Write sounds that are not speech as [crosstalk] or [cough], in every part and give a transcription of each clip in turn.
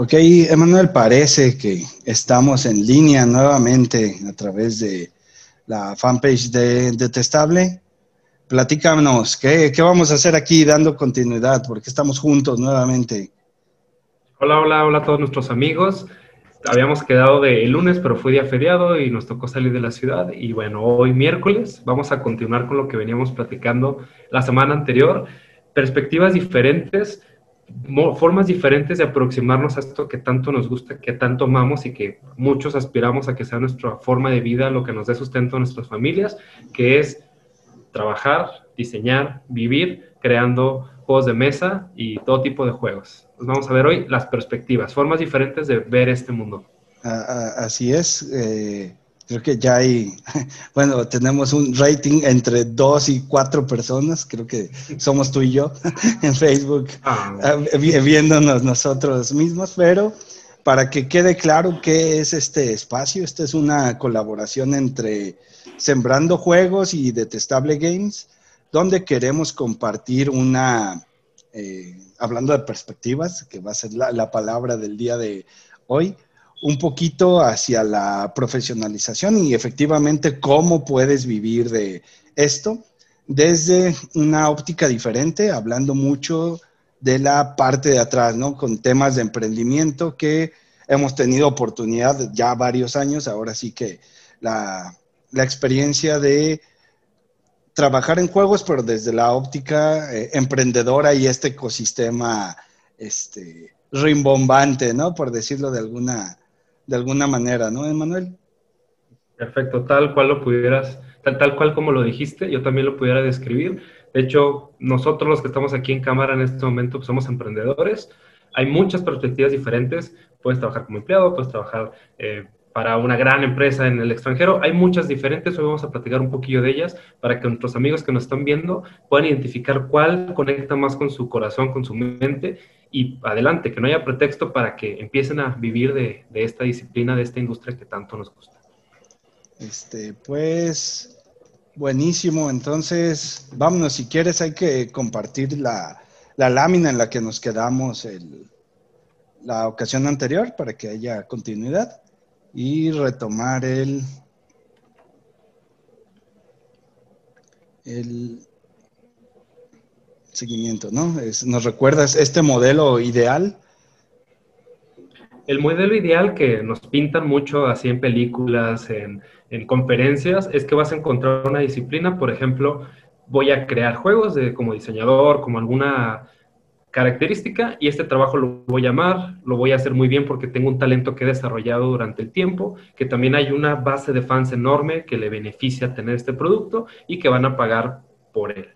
Ok, Emanuel, parece que estamos en línea nuevamente a través de la fanpage de Detestable. Platícanos, ¿qué, ¿qué, vamos a hacer aquí dando continuidad? Porque estamos juntos nuevamente. Hola, hola, hola a todos nuestros amigos. Habíamos quedado de el lunes, pero fue día feriado y nos tocó salir de la ciudad. Y bueno, hoy miércoles vamos a continuar con lo que veníamos platicando la semana anterior. Perspectivas diferentes formas diferentes de aproximarnos a esto que tanto nos gusta, que tanto amamos y que muchos aspiramos a que sea nuestra forma de vida, lo que nos dé sustento a nuestras familias, que es trabajar, diseñar, vivir, creando juegos de mesa y todo tipo de juegos. Pues vamos a ver hoy las perspectivas, formas diferentes de ver este mundo. Así es. Eh, Creo que ya hay, [laughs] bueno, tenemos un rating entre dos y cuatro personas, creo que somos tú y yo [laughs] en Facebook, ah, ah, viéndonos nosotros mismos, pero para que quede claro qué es este espacio, esta es una colaboración entre Sembrando Juegos y Detestable Games, donde queremos compartir una, eh, hablando de perspectivas, que va a ser la palabra del día de hoy, un poquito hacia la profesionalización y efectivamente cómo puedes vivir de esto desde una óptica diferente, hablando mucho de la parte de atrás, ¿no? Con temas de emprendimiento que hemos tenido oportunidad ya varios años, ahora sí que la, experiencia de trabajar en juegos, pero desde la óptica eh, emprendedora y este ecosistema este, rimbombante, ¿no? Por decirlo de alguna, de alguna manera, ¿no, Emanuel? Perfecto, tal cual lo pudieras, tal, tal cual como lo dijiste, yo también lo pudiera describir. De hecho, nosotros los que estamos aquí en cámara en este momento pues, somos emprendedores. Hay muchas perspectivas diferentes. Puedes trabajar como empleado, puedes trabajar eh, para una gran empresa en el extranjero. Hay muchas diferentes, hoy vamos a platicar un poquillo de ellas para que nuestros amigos que nos están viendo puedan identificar cuál conecta más con su corazón, con su mente y adelante, que no haya pretexto para que empiecen a vivir de, esta disciplina, de esta industria que tanto nos gusta. Este, pues, buenísimo. Entonces, vámonos, si quieres, hay que compartir la, lámina en la que nos quedamos la ocasión anterior para que haya continuidad y retomar el, el, seguimiento, ¿no? ¿Nos recuerdas este modelo ideal? El modelo ideal que nos pintan mucho así en películas, en, conferencias, es que vas a encontrar una disciplina, por ejemplo, voy a crear juegos de, como diseñador, como alguna característica, y este trabajo lo voy a amar, lo voy a hacer muy bien porque tengo un talento que he desarrollado durante el tiempo, que también hay una base de fans enorme que le beneficia tener este producto y que van a pagar por él.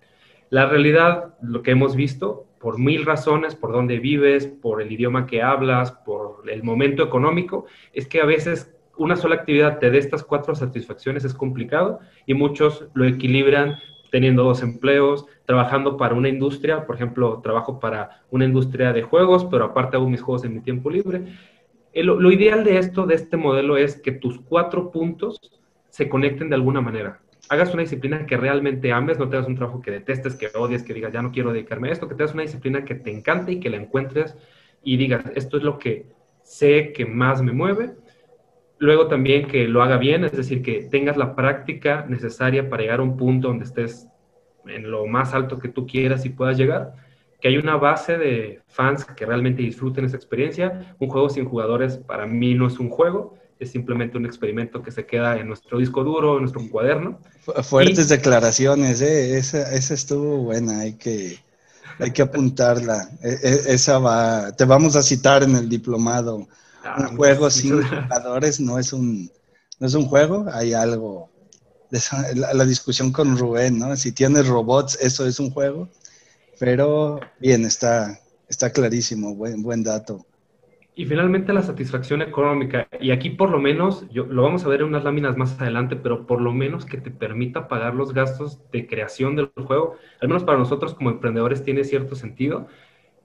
La realidad, lo que hemos visto, por mil razones, por dónde vives, por el idioma que hablas, por el momento económico, es que a veces una sola actividad te dé estas cuatro satisfacciones es complicado y muchos lo equilibran teniendo dos empleos, trabajando para una industria, por ejemplo, trabajo para una industria de juegos, pero aparte hago mis juegos en mi tiempo libre. lo ideal de esto, de este modelo, es que tus cuatro puntos se conecten de alguna manera hagas una disciplina que realmente ames, no te hagas un trabajo que detestes, que odies, que digas, ya no quiero dedicarme a esto, que te una disciplina que te encante y que la encuentres y digas, esto es lo que sé que más me mueve. Luego también que lo haga bien, es decir, que tengas la práctica necesaria para llegar a un punto donde estés en lo más alto que tú quieras y puedas llegar. Que hay una base de fans que realmente disfruten esa experiencia. Un juego sin jugadores para mí no es un juego es simplemente un experimento que se queda en nuestro disco duro, en nuestro cuaderno. Fuertes declaraciones, ¿eh? esa, esa, estuvo buena, hay que, hay que apuntarla. E, e, esa va, te vamos a citar en el diplomado. Ah, un juego sin jugadores no es un, no es un juego, hay algo. La, la, discusión con Rubén, ¿no? Si tienes robots, eso es un juego. Pero bien, está, está clarísimo, buen, buen dato. Y finalmente la satisfacción económica. Y aquí por lo menos, yo, lo vamos a ver en unas láminas más adelante, pero por lo menos que te permita pagar los gastos de creación del juego, al menos para nosotros como emprendedores tiene cierto sentido.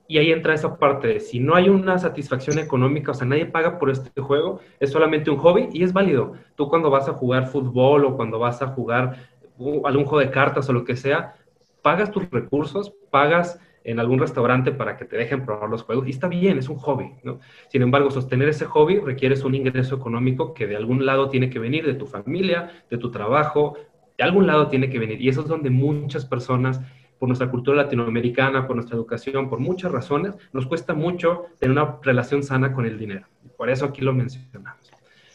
Y ahí entra esa parte de si no hay una satisfacción económica, o sea, nadie paga por este juego, es solamente un hobby y es válido. Tú cuando vas a jugar fútbol o cuando vas a jugar uh, algún juego de cartas o lo que sea, pagas tus recursos, pagas en algún restaurante para que te dejen probar los juegos. Y está bien, es un hobby, ¿no? Sin embargo, sostener ese hobby requiere un ingreso económico que de algún lado tiene que venir, de tu familia, de tu trabajo, de algún lado tiene que venir. Y eso es donde muchas personas, por nuestra cultura latinoamericana, por nuestra educación, por muchas razones, nos cuesta mucho tener una relación sana con el dinero. Por eso aquí lo mencionamos.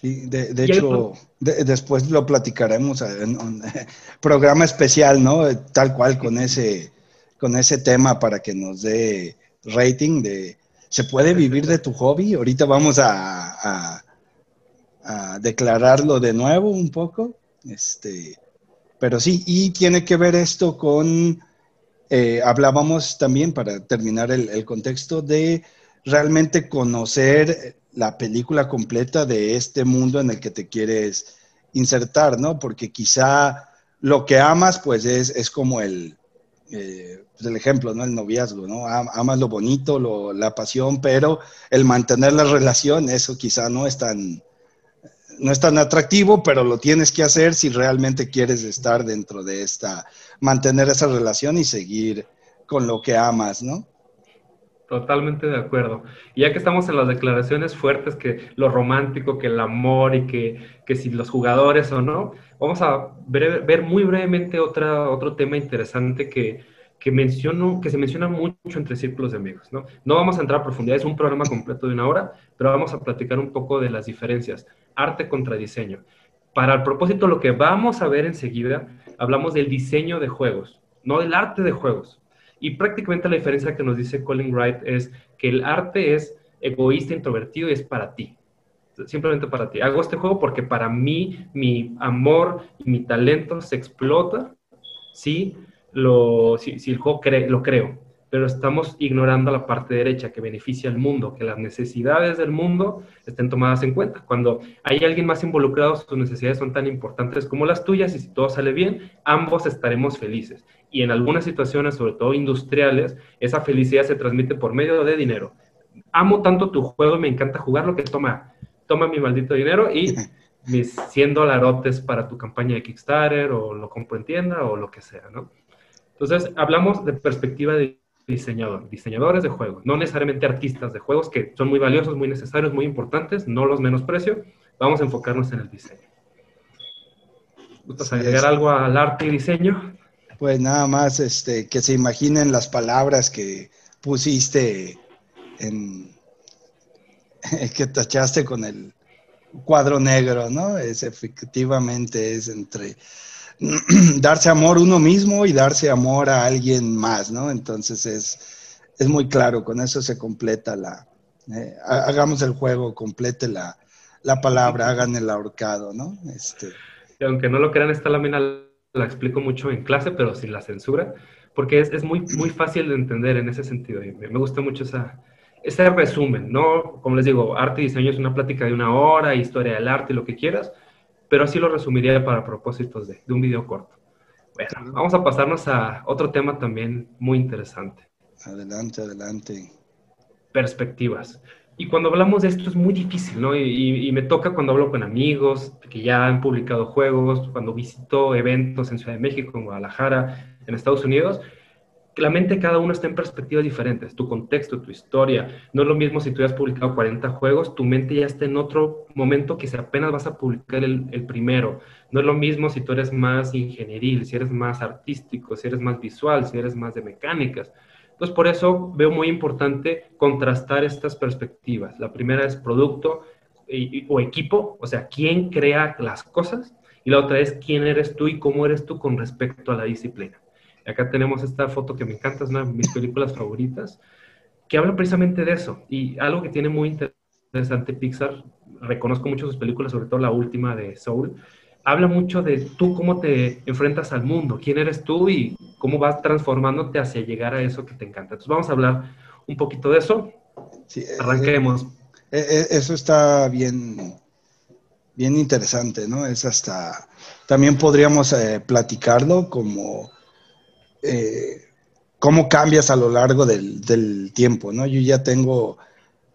Sí, de, hecho, después lo platicaremos en un [laughs] programa especial, ¿no? Tal cual con ese con ese tema para que nos dé rating de ¿se puede vivir de tu hobby? Ahorita vamos a, a, declararlo de nuevo un poco. Este, pero sí, y tiene que ver esto con, eh, hablábamos también para terminar el, el contexto de realmente conocer la película completa de este mundo en el que te quieres insertar, ¿no? Porque quizá lo que amas, pues es, es como el, eh, pues el ejemplo, ¿no? El noviazgo, ¿no? Amas lo bonito, lo, la pasión, pero el mantener la relación, eso quizá no es tan, no es tan atractivo, pero lo tienes que hacer si realmente quieres estar dentro de esta, mantener esa relación y seguir con lo que amas, ¿no? Totalmente de acuerdo. Y ya que estamos en las declaraciones fuertes, que lo romántico, que el amor y que, que si los jugadores o no, vamos a ver, ver muy brevemente otra, otro tema interesante que, que, menciono, que se menciona mucho entre círculos de amigos. ¿no? no vamos a entrar a profundidad, es un programa completo de una hora, pero vamos a platicar un poco de las diferencias. Arte contra diseño. Para el propósito, lo que vamos a ver enseguida, hablamos del diseño de juegos, no del arte de juegos y prácticamente la diferencia que nos dice Colin Wright es que el arte es egoísta, introvertido y es para ti. Simplemente para ti. Hago este juego porque para mí mi amor y mi talento se explota si, lo, si, el juego lo creo. Pero estamos ignorando la parte derecha que beneficia al mundo, que las necesidades del mundo estén tomadas en cuenta. Cuando hay alguien más involucrado, sus necesidades son tan importantes como las tuyas y si todo sale bien, ambos estaremos felices y en algunas situaciones, sobre todo industriales, esa felicidad se transmite por medio de dinero. Amo tanto tu juego y me encanta jugarlo que toma, toma mi maldito dinero y [laughs] mis 100 dolarotes para tu campaña de Kickstarter o lo compro en tienda o lo que sea, ¿no? Entonces, hablamos de perspectiva de diseñador, diseñadores de juegos, no necesariamente artistas de juegos que son muy valiosos, muy necesarios, muy importantes, no los menosprecio, vamos a enfocarnos en el diseño. ¿Gustas agregar algo al arte y diseño? Pues nada más este, que se imaginen las palabras que pusiste en [laughs] que tachaste con el cuadro negro, ¿no? Es efectivamente es entre [clears throat] darse amor uno mismo y darse amor a alguien más, ¿no? Entonces es, es muy claro, con eso se completa la, eh, hagamos el juego, complete la, la palabra, hagan el ahorcado, ¿no? Este, y aunque no lo crean, está la mina la explico mucho en clase, pero sin la censura, porque es, es muy, muy fácil de entender en ese sentido. Y me, gusta mucho esa, ese resumen, ¿no? Como les digo, arte y diseño es una plática de una hora, historia del arte, lo que quieras, pero así lo resumiría para propósitos de, de un video corto. Bueno, vamos a pasarnos a otro tema también muy interesante. Adelante, adelante. Perspectivas. Y cuando hablamos de esto es muy difícil, ¿no? Y, me toca cuando hablo con amigos que ya han publicado juegos, cuando visito eventos en Ciudad de México, en Guadalajara, en Estados Unidos, la mente cada uno está en perspectivas diferentes, tu contexto, tu historia. No es lo mismo si tú has publicado 40 juegos, tu mente ya está en otro momento que si apenas vas a publicar el primero. No es lo mismo si tú eres más ingenieril, si eres más artístico, si eres más visual, si eres más de mecánicas. Entonces, por eso veo muy importante contrastar estas perspectivas. La primera es producto o equipo, o sea, quién crea las cosas, y la otra es quién eres tú y cómo eres tú con respecto a la disciplina. Acá tenemos esta foto que me encanta, es una de mis películas favoritas, que habla precisamente de eso. Y algo que tiene muy interesante Pixar, reconozco mucho sus películas, sobre todo la última de Soul, habla mucho de tú cómo te enfrentas al mundo, quién eres tú y cómo vas transformándote hacia llegar a eso que te encanta. Entonces vamos a hablar un poquito de eso. Sí, eh, Arranquemos. Eh, eh, eso está bien, bien interesante, ¿no? Es hasta, también podríamos platicarlo como cómo cambias a lo largo del, del, tiempo, ¿no? Yo ya tengo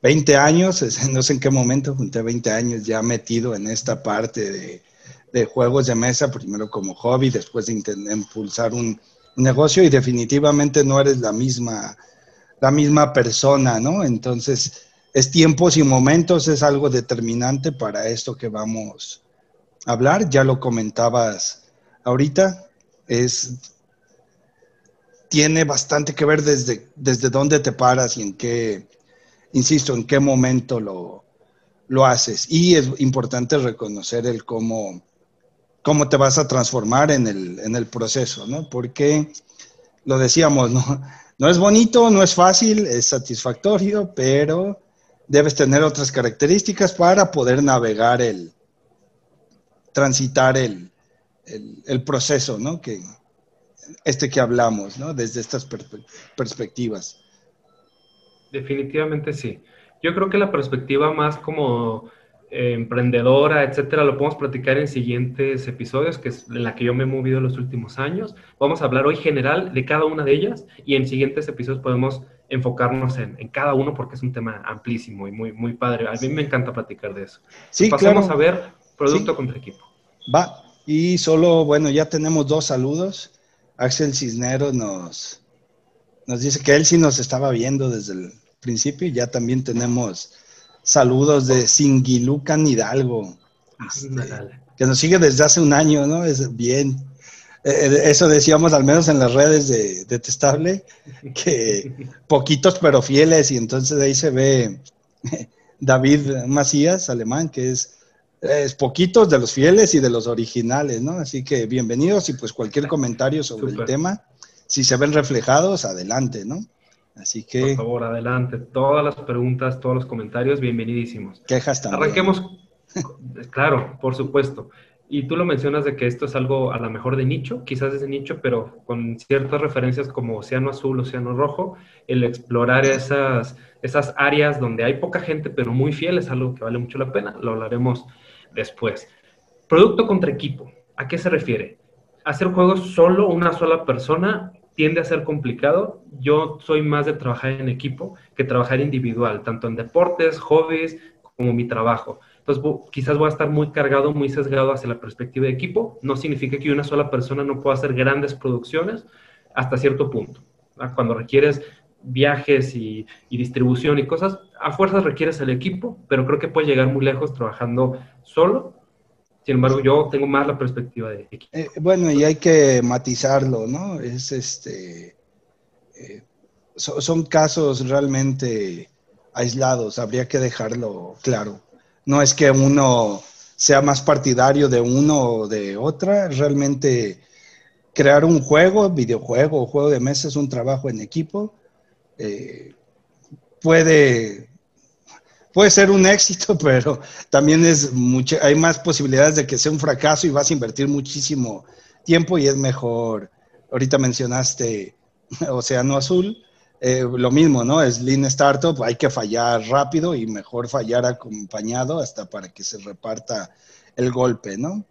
20 años, [laughs] no sé en qué momento, junté 20 años ya metido en esta parte de de juegos de mesa, primero como hobby, después de impulsar un negocio y definitivamente no eres la misma, la misma persona, ¿no? Entonces, es tiempos y momentos, es algo determinante para esto que vamos a hablar. Ya lo comentabas ahorita, es tiene bastante que ver desde, desde dónde te paras y en qué, insisto, en qué momento lo, lo haces. Y es importante reconocer el cómo, cómo te vas a transformar en el, en el proceso, ¿no? Porque lo decíamos, ¿no? No es bonito, no es fácil, es satisfactorio, pero debes tener otras características para poder navegar el, transitar el, el, proceso, ¿no? Que, este que hablamos, ¿no? Desde estas perspectivas. Definitivamente sí. Yo creo que la perspectiva más como eh, emprendedora, etcétera, lo podemos platicar en siguientes episodios, que es en la que yo me he movido los últimos años. Vamos a hablar hoy general de cada una de ellas y en siguientes episodios podemos enfocarnos en, cada uno porque es un tema amplísimo y muy, muy padre. A mí me encanta platicar de eso. Sí, Pasemos a ver producto contra equipo. Va, y solo, bueno, ya tenemos dos saludos. Axel Cisneros nos, nos dice que él sí nos estaba viendo desde el principio y ya también tenemos saludos de Singilucan Hidalgo, este, que nos sigue desde hace un año, ¿no? Es bien. Eh, eh, eso decíamos al menos en las redes de, de Testable, [laughs] que poquitos pero fieles, y entonces ahí se ve [laughs] David Macías, alemán, que es es poquitos de los fieles y de los originales, ¿no? Así que bienvenidos y pues cualquier [laughs] comentario sobre el tema, si se ven reflejados, adelante, ¿no? Así que... Por favor, adelante. Todas las preguntas, todos los comentarios, bienvenidísimos. Quejas también. Arranquemos. claro, por supuesto. Y tú lo mencionas de que esto es algo a lo mejor de nicho, quizás es de nicho, pero con ciertas referencias como Océano Azul, Océano Rojo, el explorar esas, esas áreas donde hay poca gente, pero muy fiel, es algo que vale mucho la pena. Lo hablaremos después. Producto contra equipo. ¿A qué se refiere? Hacer juegos solo una sola persona tiende a ser complicado. Yo soy más de trabajar en equipo que trabajar individual, tanto en deportes, hobbies, como mi trabajo. Entonces, quizás voy a estar muy cargado, muy sesgado hacia la perspectiva de equipo. No significa que una sola persona no pueda hacer grandes producciones hasta cierto punto. Cuando requieres viajes y, distribución y cosas, a fuerzas requieres el equipo, pero creo que puede llegar muy lejos trabajando solo. Sin embargo, yo tengo más la perspectiva de equipo. Eh, bueno, y hay que matizarlo, ¿no? Es este. Eh, son casos realmente aislados, habría que dejarlo claro. No es que uno sea más partidario de uno o de otra, realmente crear un juego, videojuego o juego de mesa es un trabajo en equipo eh, puede, puede ser un éxito, [laughs] pero también es mucho, hay más posibilidades de que sea un fracaso y vas a invertir muchísimo tiempo y es mejor. Ahorita mencionaste [laughs] Océano Azul, eh, lo mismo, ¿no? Es Lean Startup, hay que fallar rápido y mejor fallar acompañado hasta para que se reparta el golpe, ¿no?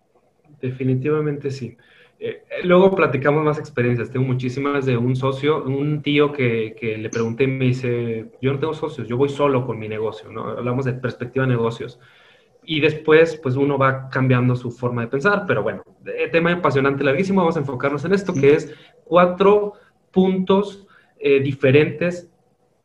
Definitivamente sí. Eh, luego platicamos más experiencias. Tengo muchísimas de un socio, un tío que, que, le pregunté y me dice, yo no tengo socios, yo voy solo con mi negocio, ¿no? Hablamos de perspectiva de negocios. Y después, pues uno va cambiando su forma de pensar, pero bueno, tema apasionante, larguísimo, vamos a enfocarnos en esto, que es cuatro puntos eh, diferentes,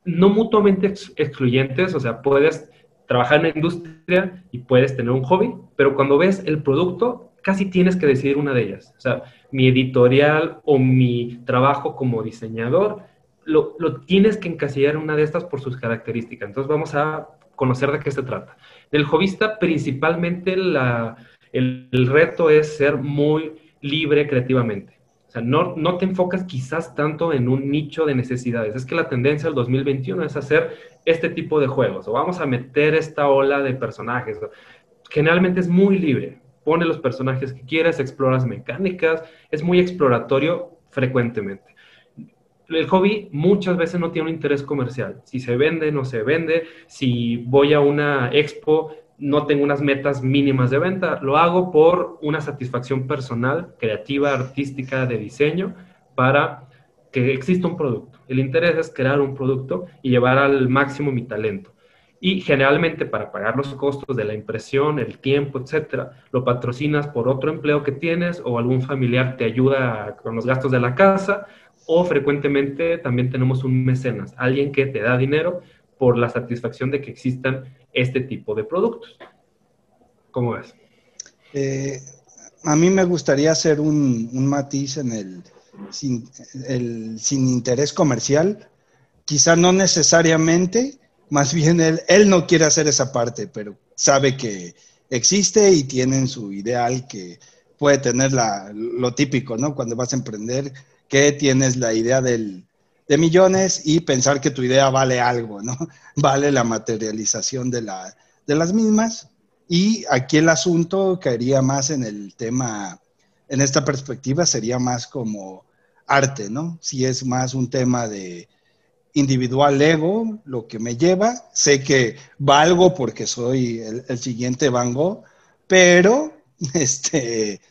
no mutuamente excluyentes, o sea, puedes trabajar en la industria y puedes tener un hobby, pero cuando ves el producto, casi tienes que decidir una de ellas. O sea, mi editorial o mi trabajo como diseñador, lo, tienes que encasillar en una de estas por sus características. Entonces vamos a conocer de qué se trata. Del jovista, principalmente la, el, reto es ser muy libre creativamente. O sea, no, no te enfocas quizás tanto en un nicho de necesidades. Es que la tendencia del 2021 es hacer este tipo de juegos o vamos a meter esta ola de personajes. Generalmente es muy libre pone los personajes que quieras, exploras mecánicas, es muy exploratorio frecuentemente. El hobby muchas veces no tiene un interés comercial. Si se vende, no se vende. Si voy a una expo, no tengo unas metas mínimas de venta. Lo hago por una satisfacción personal, creativa, artística, de diseño, para que exista un producto. El interés es crear un producto y llevar al máximo mi talento. Y generalmente para pagar los costos de la impresión, el tiempo, etcétera, lo patrocinas por otro empleo que tienes o algún familiar te ayuda con los gastos de la casa o frecuentemente también tenemos un mecenas, alguien que te da dinero por la satisfacción de que existan este tipo de productos. ¿Cómo ves? Eh, a mí me gustaría hacer un, matiz en el sin, el sin interés comercial. Quizá no necesariamente, más bien él, él no quiere hacer esa parte, pero sabe que existe y tienen su ideal que puede tener la, lo típico, ¿no? Cuando vas a emprender, que tienes la idea del, de millones y pensar que tu idea vale algo, ¿no? [laughs] Vale la materialización de, la, de las mismas y aquí el asunto caería más en el tema, en esta perspectiva sería más como arte, ¿no? Si es más un tema de individual ego, lo que me lleva, sé que valgo porque soy el, siguiente Van Gogh, pero [laughs] este,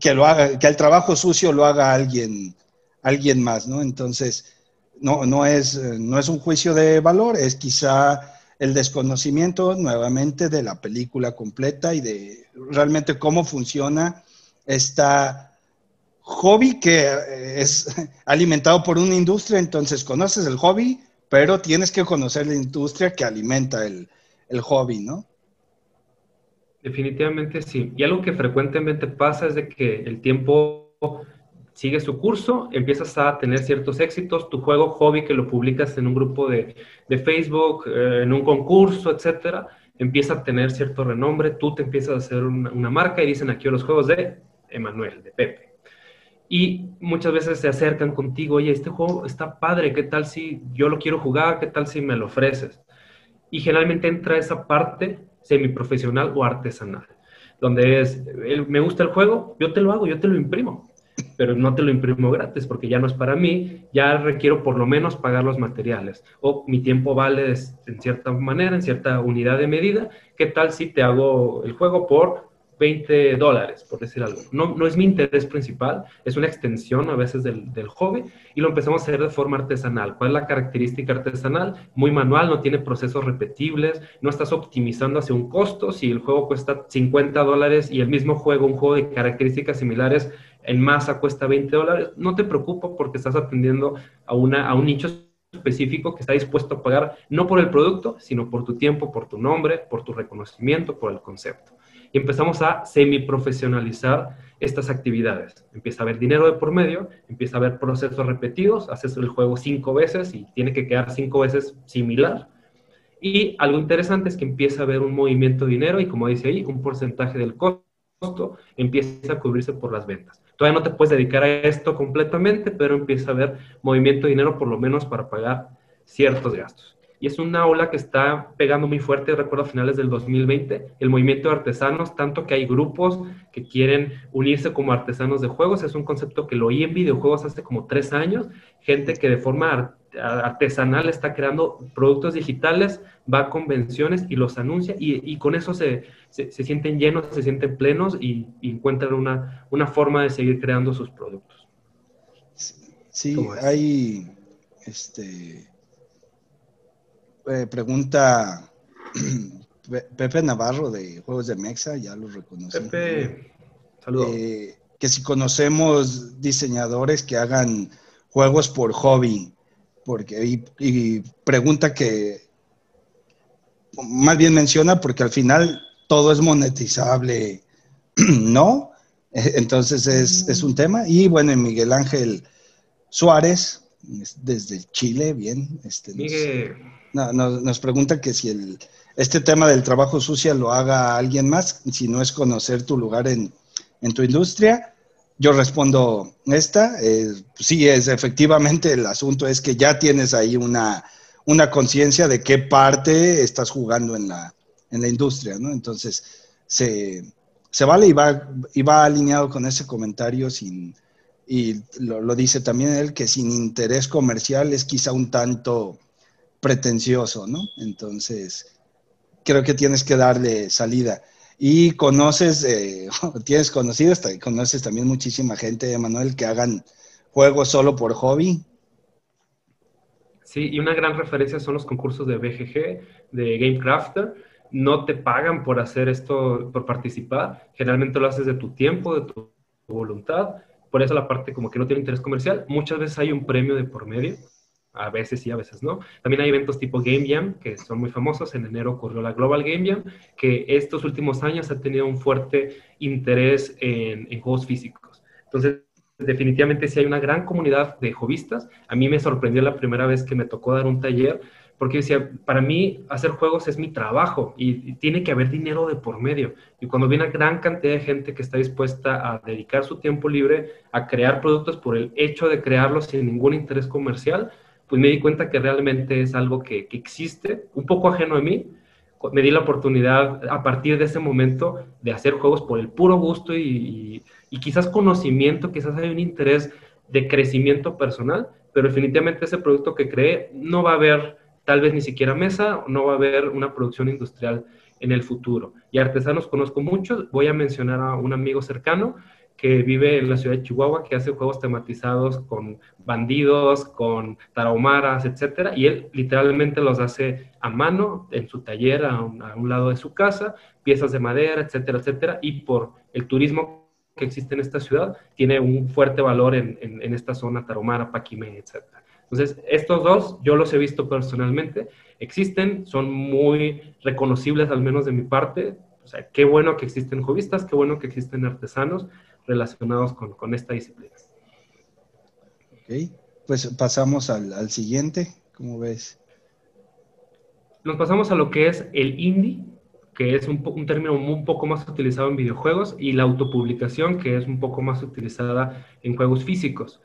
que, lo haga, que el trabajo sucio lo haga alguien, alguien más, ¿no? Entonces, no, no, es, no es un juicio de valor, es quizá el desconocimiento nuevamente de la película completa y de realmente cómo funciona esta hobby que eh, es [laughs] alimentado por una industria, entonces conoces el hobby, pero tienes que conocer la industria que alimenta el, el hobby, ¿no? Definitivamente sí. Y algo que frecuentemente pasa es de que el tiempo sigue su curso, empiezas a tener ciertos éxitos, tu juego hobby que lo publicas en un grupo de, Facebook, eh, en un concurso, etcétera, empieza a tener cierto renombre, tú te empiezas a hacer una, marca y dicen aquí los juegos de Emanuel, de Pepe. Y muchas veces se acercan contigo, oye, este juego está padre, ¿qué tal si yo lo quiero jugar? ¿Qué tal si me lo ofreces? Y generalmente entra esa parte semiprofesional o artesanal, donde es, me gusta el juego, yo te lo hago, yo te lo imprimo pero no te lo imprimo gratis porque ya no es para mí, ya requiero por lo menos pagar los materiales o mi tiempo vale en cierta manera, en cierta unidad de medida, ¿qué tal si te hago el juego por 20 dólares, por decir algo? No, no es mi interés principal, es una extensión a veces del, del hobby y lo empezamos a hacer de forma artesanal. ¿Cuál es la característica artesanal? Muy manual, no tiene procesos repetibles, no estás optimizando hacia un costo. Si el juego cuesta 50 dólares y el mismo juego, un juego de características similares, en masa cuesta 20 dólares, no te preocupes porque estás atendiendo a, una, a un nicho específico que está dispuesto a pagar no por el producto, sino por tu tiempo, por tu nombre, por tu reconocimiento, por el concepto. Empezamos a semi-profesionalizar estas actividades. Empieza a haber dinero de por medio, empieza a haber procesos repetidos, haces el juego cinco veces y tiene que quedar cinco veces similar. Y algo interesante es que empieza a haber un movimiento de dinero y como dice ahí, un porcentaje del costo empieza a cubrirse por las ventas. Todavía no te puedes dedicar a esto completamente, pero empieza a haber movimiento de dinero por lo menos para pagar ciertos gastos. Y es una ola que está pegando muy fuerte, recuerdo a finales del 2020, el movimiento de artesanos, tanto que hay grupos que quieren unirse como artesanos de juegos, es un concepto que lo oí en videojuegos hace como tres años, gente que de forma artesanal está creando productos digitales, va a convenciones y los anuncia y, con eso se, se, sienten llenos, se sienten plenos y, encuentran una, una, forma de seguir creando sus productos. Sí, hay, este, eh, pregunta [clears throat] Pepe Navarro de Juegos de Mexa, ya lo reconocemos. Pepe, saludos. Eh, que si conocemos diseñadores que hagan juegos por hobby, porque y, pregunta que más bien menciona porque al final todo es monetizable, [clears throat] ¿no? Entonces es, un tema. Y bueno, Miguel Ángel Suárez, desde Chile, bien. Este, nos, nos, pregunta que si el, este tema del trabajo sucio lo haga alguien más, si no es conocer tu lugar en, en tu industria. Yo respondo esta, eh, sí es efectivamente el asunto es que ya tienes ahí una, una conciencia de qué parte estás jugando en la, en la industria, ¿no? Entonces, se, se vale y va, y va alineado con ese comentario sin, y lo, lo, dice también él, que sin interés comercial es quizá un tanto pretencioso, ¿no? Entonces, creo que tienes que darle salida. Y conoces, eh, [laughs] tienes conocidos, conoces también muchísima gente, Manuel, que hagan juegos solo por hobby. Sí, y una gran referencia son los concursos de BGG, de Game Crafter. No te pagan por hacer esto, por participar. Generalmente lo haces de tu tiempo, de tu voluntad. Por eso la parte como que no tiene interés comercial. Muchas veces hay un premio de por medio. A veces sí, a veces no. También hay eventos tipo Game Jam, que son muy famosos. En enero ocurrió la Global Game Jam, que estos últimos años ha tenido un fuerte interés en, en juegos físicos. Entonces, definitivamente sí hay una gran comunidad de hobbyistas. A mí me sorprendió la primera vez que me tocó dar un taller, porque decía, para mí hacer juegos es mi trabajo y, tiene que haber dinero de por medio. Y cuando vi una gran cantidad de gente que está dispuesta a dedicar su tiempo libre a crear productos por el hecho de crearlos sin ningún interés comercial, pues me di cuenta que realmente es algo que, existe, un poco ajeno a mí. Me di la oportunidad a partir de ese momento de hacer juegos por el puro gusto y y quizás conocimiento, quizás hay un interés de crecimiento personal, pero definitivamente ese producto que cree no va a haber tal vez ni siquiera mesa, no va a haber una producción industrial en el futuro. Y artesanos conozco muchos, voy a mencionar a un amigo cercano que vive en la ciudad de Chihuahua, que hace juegos tematizados con bandidos, con tarahumaras, etcétera, y él literalmente los hace a mano en su taller a un, lado de su casa, piezas de madera, etcétera, etcétera, y por el turismo que existe en esta ciudad tiene un fuerte valor en, en, esta zona taromara, Paquime, etc. Entonces, estos dos yo los he visto personalmente, existen, son muy reconocibles al menos de mi parte. O sea, qué bueno que existen jovistas, qué bueno que existen artesanos relacionados con, con esta disciplina. Ok, pues pasamos al, al siguiente, ¿cómo ves? Nos pasamos a lo que es el indie, que es un, un, término un poco más utilizado en videojuegos, y la autopublicación, que es un poco más utilizada en juegos físicos.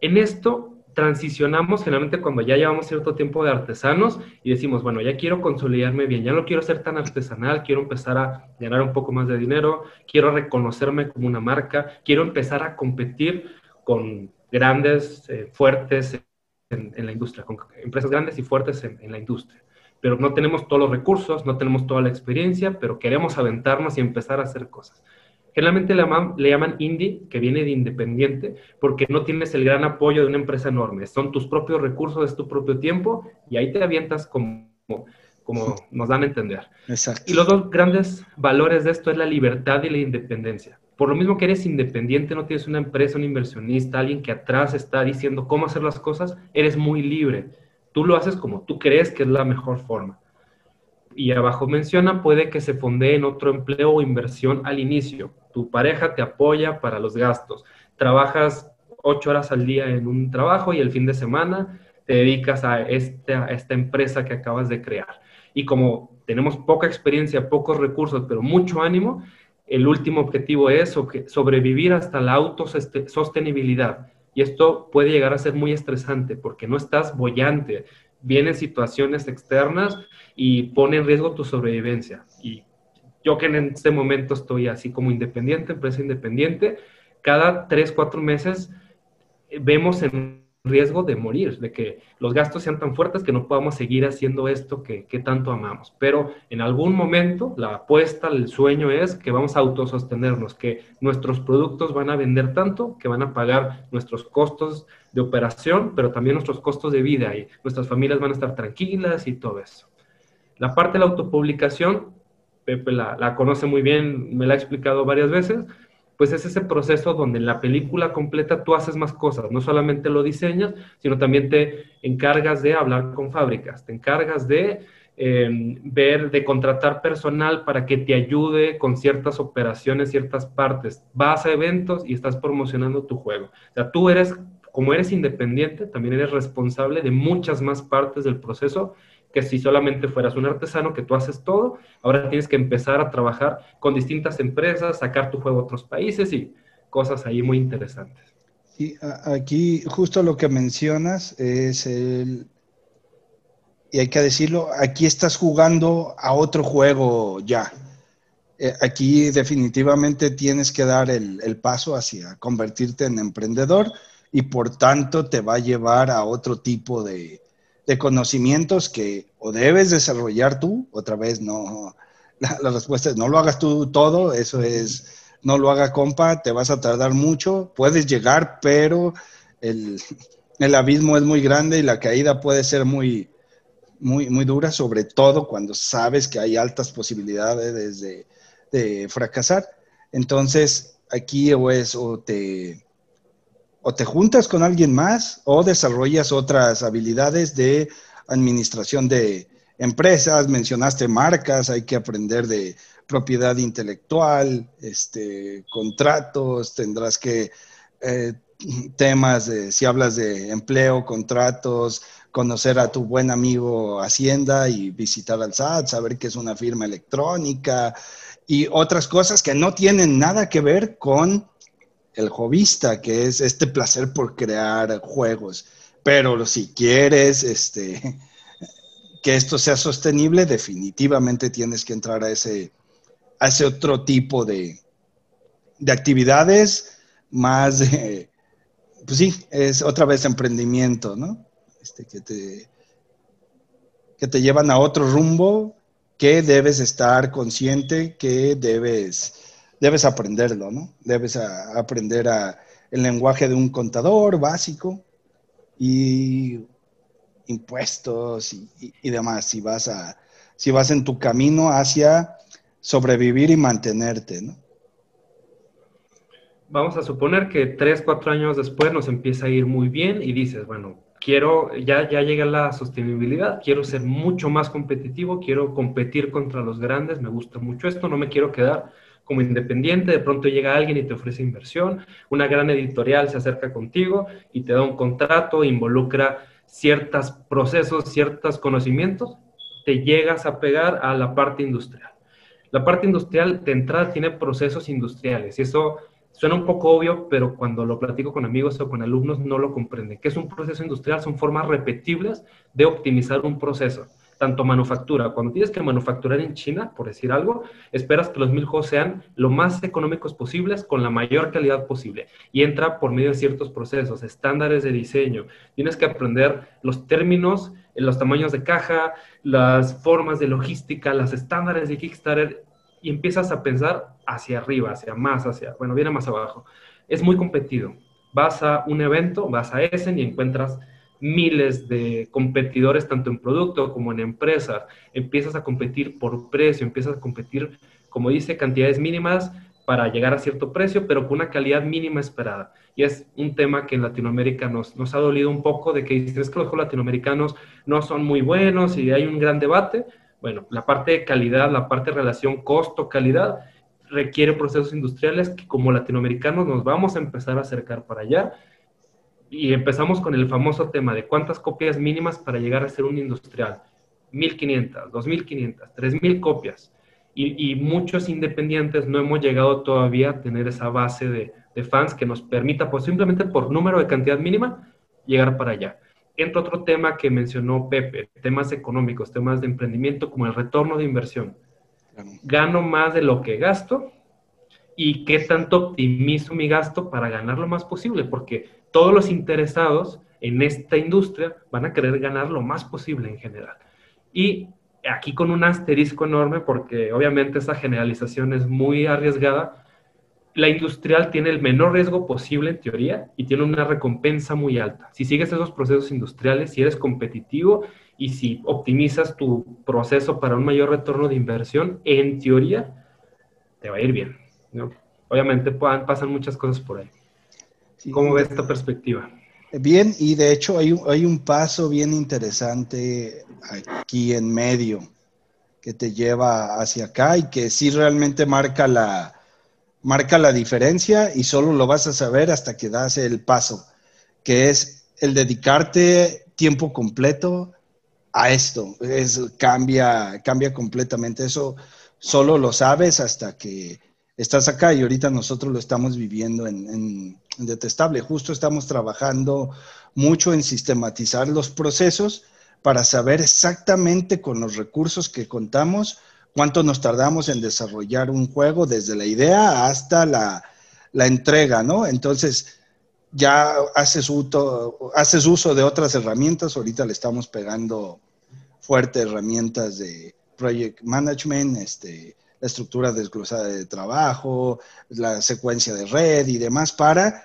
En esto transicionamos generalmente cuando ya llevamos cierto tiempo de artesanos y decimos, bueno, ya quiero consolidarme bien, ya no quiero ser tan artesanal, quiero empezar a ganar un poco más de dinero, quiero reconocerme como una marca, quiero empezar a competir con grandes, eh, fuertes en, la industria, con empresas grandes y fuertes en la industria pero no tenemos todos los recursos, no tenemos toda la experiencia, pero queremos aventarnos y empezar a hacer cosas. Generalmente le llaman, le llaman indie, que viene de independiente, porque no tienes el gran apoyo de una empresa enorme. Son tus propios recursos, es tu propio tiempo, y ahí te avientas como, como [laughs] nos dan a entender. Exacto. Y los dos grandes valores de esto es la libertad y la independencia. Por lo mismo que eres independiente, no tienes una empresa, un inversionista, alguien que atrás está diciendo cómo hacer las cosas, eres muy libre Tú lo haces como tú crees que es la mejor forma. Y abajo menciona, puede que se fondee en otro empleo o inversión al inicio. Tu pareja te apoya para los gastos. Trabajas ocho horas al día en un trabajo y el fin de semana te dedicas a esta, a esta empresa que acabas de crear. Y como tenemos poca experiencia, pocos recursos, pero mucho ánimo, el último objetivo es sobrevivir hasta la autosostenibilidad. Y esto puede llegar a ser muy estresante porque no estás bollante, vienen situaciones externas y pone en riesgo tu sobrevivencia. Y yo que en este momento estoy así como independiente, empresa independiente, cada tres, cuatro meses eh, vemos en riesgo de morir, de que los gastos sean tan fuertes que no podamos seguir haciendo esto que, que, tanto amamos. Pero en algún momento la apuesta, el sueño es que vamos a autosostenernos, que nuestros productos van a vender tanto que van a pagar nuestros costos de operación, pero también nuestros costos de vida y nuestras familias van a estar tranquilas y todo eso. La parte de la autopublicación, Pepe la, la conoce muy bien, me la ha explicado varias veces, pues es ese proceso donde en la película completa tú haces más cosas, no solamente lo diseñas, sino también te encargas de hablar con fábricas, te encargas de eh, ver, de contratar personal para que te ayude con ciertas operaciones, ciertas partes. Vas a eventos y estás promocionando tu juego. O sea, tú eres, como eres independiente, también eres responsable de muchas más partes del proceso que si solamente fueras un artesano que tú haces todo, ahora tienes que empezar a trabajar con distintas empresas, sacar tu juego a otros países y cosas ahí muy interesantes. Y aquí justo lo que mencionas es el, y hay que decirlo, aquí estás jugando a otro juego ya. Eh, aquí definitivamente tienes que dar el, el, paso hacia convertirte en emprendedor y por tanto te va a llevar a otro tipo de, de conocimientos que o debes desarrollar tú, otra vez no, la, respuesta es no lo hagas tú todo, eso es, no lo haga compa, te vas a tardar mucho, puedes llegar, pero el, el abismo es muy grande y la caída puede ser muy, muy, muy dura, sobre todo cuando sabes que hay altas posibilidades de, de fracasar. Entonces, aquí o es o te, o te juntas con alguien más o desarrollas otras habilidades de administración de empresas, mencionaste marcas, hay que aprender de propiedad intelectual, este, contratos, tendrás que eh, temas de, si hablas de empleo, contratos, conocer a tu buen amigo Hacienda y visitar al SAT, saber que es una firma electrónica y otras cosas que no tienen nada que ver con el hobbyista, que es este placer por crear juegos. Pero si quieres este, [laughs] que esto sea sostenible, definitivamente tienes que entrar a ese, a ese otro tipo de, de actividades más de, pues sí, es otra vez emprendimiento, ¿no? Este, que, te, que te llevan a otro rumbo que debes estar consciente, que debes, debes aprenderlo, ¿no? Debes aprender a, el lenguaje de un contador básico y impuestos y, demás, si vas, a, si vas en tu camino hacia sobrevivir y mantenerte, ¿no? Vamos a suponer que tres, cuatro años después nos empieza a ir muy bien y dices, bueno, quiero, ya, ya llega la sostenibilidad, quiero ser mucho más competitivo, quiero competir contra los grandes, me gusta mucho esto, no me quiero quedar como independiente, de pronto llega alguien y te ofrece inversión, una gran editorial se acerca contigo y te da un contrato, involucra ciertos procesos, ciertos conocimientos, te llegas a pegar a la parte industrial. La parte industrial de entrada tiene procesos industriales y eso Suena un poco obvio, pero cuando lo platico con amigos o con alumnos no lo comprenden. ¿Qué es un proceso industrial? Son formas repetibles de optimizar un proceso, tanto manufactura. Cuando tienes que manufacturar en China, por decir algo, esperas que los mil juegos sean lo más económicos posibles con la mayor calidad posible. Y entra por medio de ciertos procesos, estándares de diseño. Tienes que aprender los términos, los tamaños de caja, las formas de logística, los estándares de Kickstarter y empiezas a pensar hacia arriba, hacia más, hacia, bueno, viene más abajo. Es muy competido. Vas a un evento, vas a Essen y encuentras miles de competidores, tanto en producto como en empresas. Empiezas a competir por precio, empiezas a competir, como dice, cantidades mínimas para llegar a cierto precio, pero con una calidad mínima esperada. Y es un tema que en Latinoamérica nos, nos ha dolido un poco de que dicen es que los latinoamericanos no son muy buenos y hay un gran debate, bueno, la parte de calidad, la parte de relación costo-calidad requiere procesos industriales que como latinoamericanos nos vamos a empezar a acercar para allá. Y empezamos con el famoso tema de cuántas copias mínimas para llegar a ser un industrial. 1500, 2500, 3000 copias. Y, y, muchos independientes no hemos llegado todavía a tener esa base de, de fans que nos permita, pues simplemente por número de cantidad mínima, llegar para allá entra otro tema que mencionó Pepe, temas económicos, temas de emprendimiento como el retorno de inversión. Gano más de lo que gasto y qué tanto optimizo mi gasto para ganar lo más posible, porque todos los interesados en esta industria van a querer ganar lo más posible en general. Y aquí con un asterisco enorme, porque obviamente esa generalización es muy arriesgada, la industrial tiene el menor riesgo posible en teoría y tiene una recompensa muy alta. Si sigues esos procesos industriales, si eres competitivo y si optimizas tu proceso para un mayor retorno de inversión, en teoría te va a ir bien. Obviamente pasan muchas cosas por ahí. ¿Cómo ves esta perspectiva? Bien, y de hecho hay un, hay un paso bien interesante aquí en medio que te lleva hacia acá y que sí realmente marca la, marca la diferencia y solo lo vas a saber hasta que das el paso, que es el dedicarte tiempo completo a esto. Es, cambia, cambia completamente. Eso solo lo sabes hasta que estás acá y ahorita nosotros lo estamos viviendo en, en, Detestable. Justo estamos trabajando mucho en sistematizar los procesos para saber exactamente con los recursos que contamos cuánto nos tardamos en desarrollar un juego desde la idea hasta la, entrega, ¿no? Entonces, ya haces uso, haces uso de otras herramientas, ahorita le estamos pegando fuertes herramientas de project management, este, la estructura desglosada de trabajo, la secuencia de red y demás para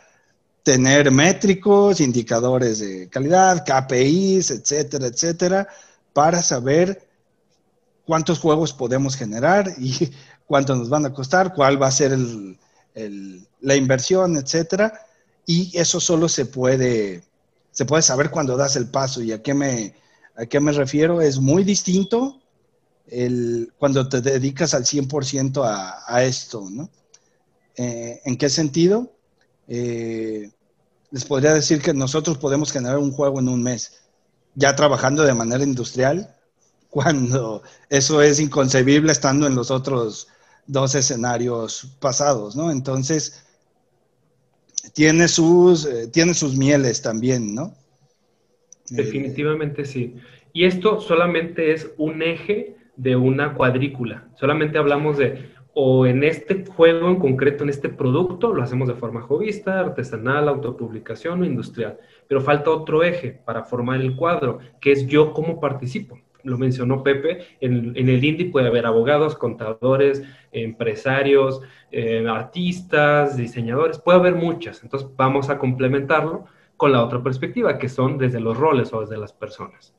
tener métricos, indicadores de calidad, KPIs, etcétera, etcétera, para saber cuántos juegos podemos generar y [laughs] cuánto nos van a costar, cuál va a ser la inversión, etcétera. Y eso solo se puede, se puede saber cuando das el paso. ¿Y a qué me, a qué me refiero? Es muy distinto cuando te dedicas al 100% a, a, esto, ¿no? Eh, ¿En qué sentido? Eh, les podría decir que nosotros podemos generar un juego en un mes, ya trabajando de manera industrial, [laughs] cuando eso es inconcebible estando en los otros dos escenarios pasados, ¿no? Entonces, tiene sus, eh, tiene sus mieles también, ¿no? Definitivamente sí. Y esto solamente es un eje de una cuadrícula. Solamente hablamos de o en este juego en concreto, en este producto, lo hacemos de forma jovista, artesanal, autopublicación o industrial. Pero falta otro eje para formar el cuadro, que es yo cómo participo. Lo mencionó Pepe, en, el indie puede haber abogados, contadores, empresarios, eh, artistas, diseñadores, puede haber muchas. Entonces vamos a complementarlo con la otra perspectiva, que son desde los roles o desde las personas.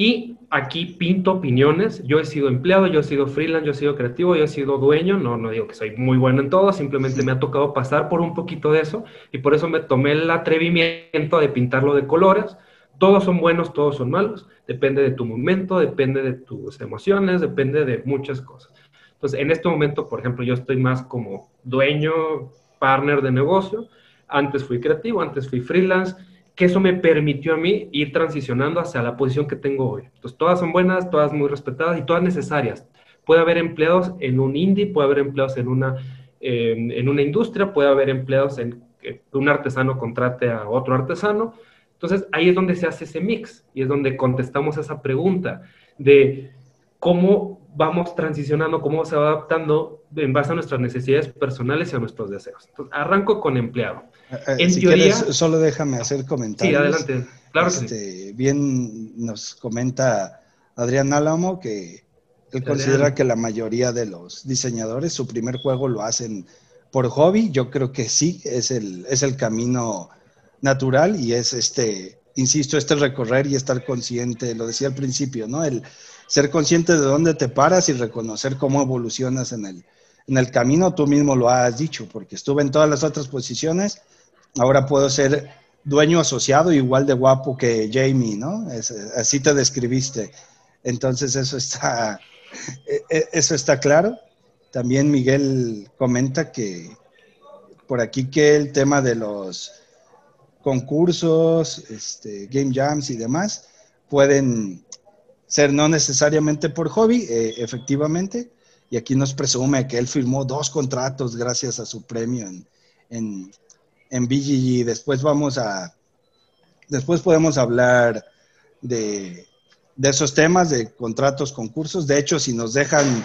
Y aquí pinto opiniones. Yo he sido empleado, yo he sido freelance, yo he sido creativo, yo he sido dueño. No, no digo que soy muy bueno en todo, simplemente me ha tocado pasar por un poquito de eso y por eso me tomé el atrevimiento de pintarlo de colores. Todos son buenos, todos son malos. Depende de tu momento, depende de tus emociones, depende de muchas cosas. Entonces, en este momento, por ejemplo, yo estoy más como dueño, partner de negocio. Antes fui creativo, antes fui freelance que eso me permitió a mí ir transicionando hacia la posición que tengo hoy. Entonces, todas son buenas, todas muy respetadas y todas necesarias. Puede haber empleados en un indie, puede haber empleados en una, en una industria, puede haber empleados en que un artesano contrate a otro artesano. Entonces, ahí es donde se hace ese mix y es donde contestamos esa pregunta de cómo vamos transicionando, cómo se va adaptando en base a nuestras necesidades personales y a nuestros deseos. Entonces, arranco con empleado. Eh, eh, en teoría, solo déjame hacer comentarios. Sí, adelante. Claro este, Bien nos comenta Adrián Álamo que él considera que la mayoría de los diseñadores su primer juego lo hacen por hobby. Yo creo que sí, es el, es el camino natural y es este, insisto, este recorrer y estar consciente, lo decía al principio, ¿no? El ser consciente de dónde te paras y reconocer cómo evolucionas en el, en el camino, tú mismo lo has dicho, porque estuve en todas las otras posiciones ahora puedo ser dueño asociado igual de guapo que Jamie, ¿no? así te describiste. Entonces eso está, [laughs] e, e, eso está claro. También Miguel comenta que por aquí que el tema de los concursos, este, game jams y demás pueden ser no necesariamente por hobby, eh, efectivamente. Y aquí nos presume que él firmó dos contratos gracias a su premio en en BGG. Después vamos a, después podemos hablar de, esos temas, de contratos, concursos. De hecho, si nos dejan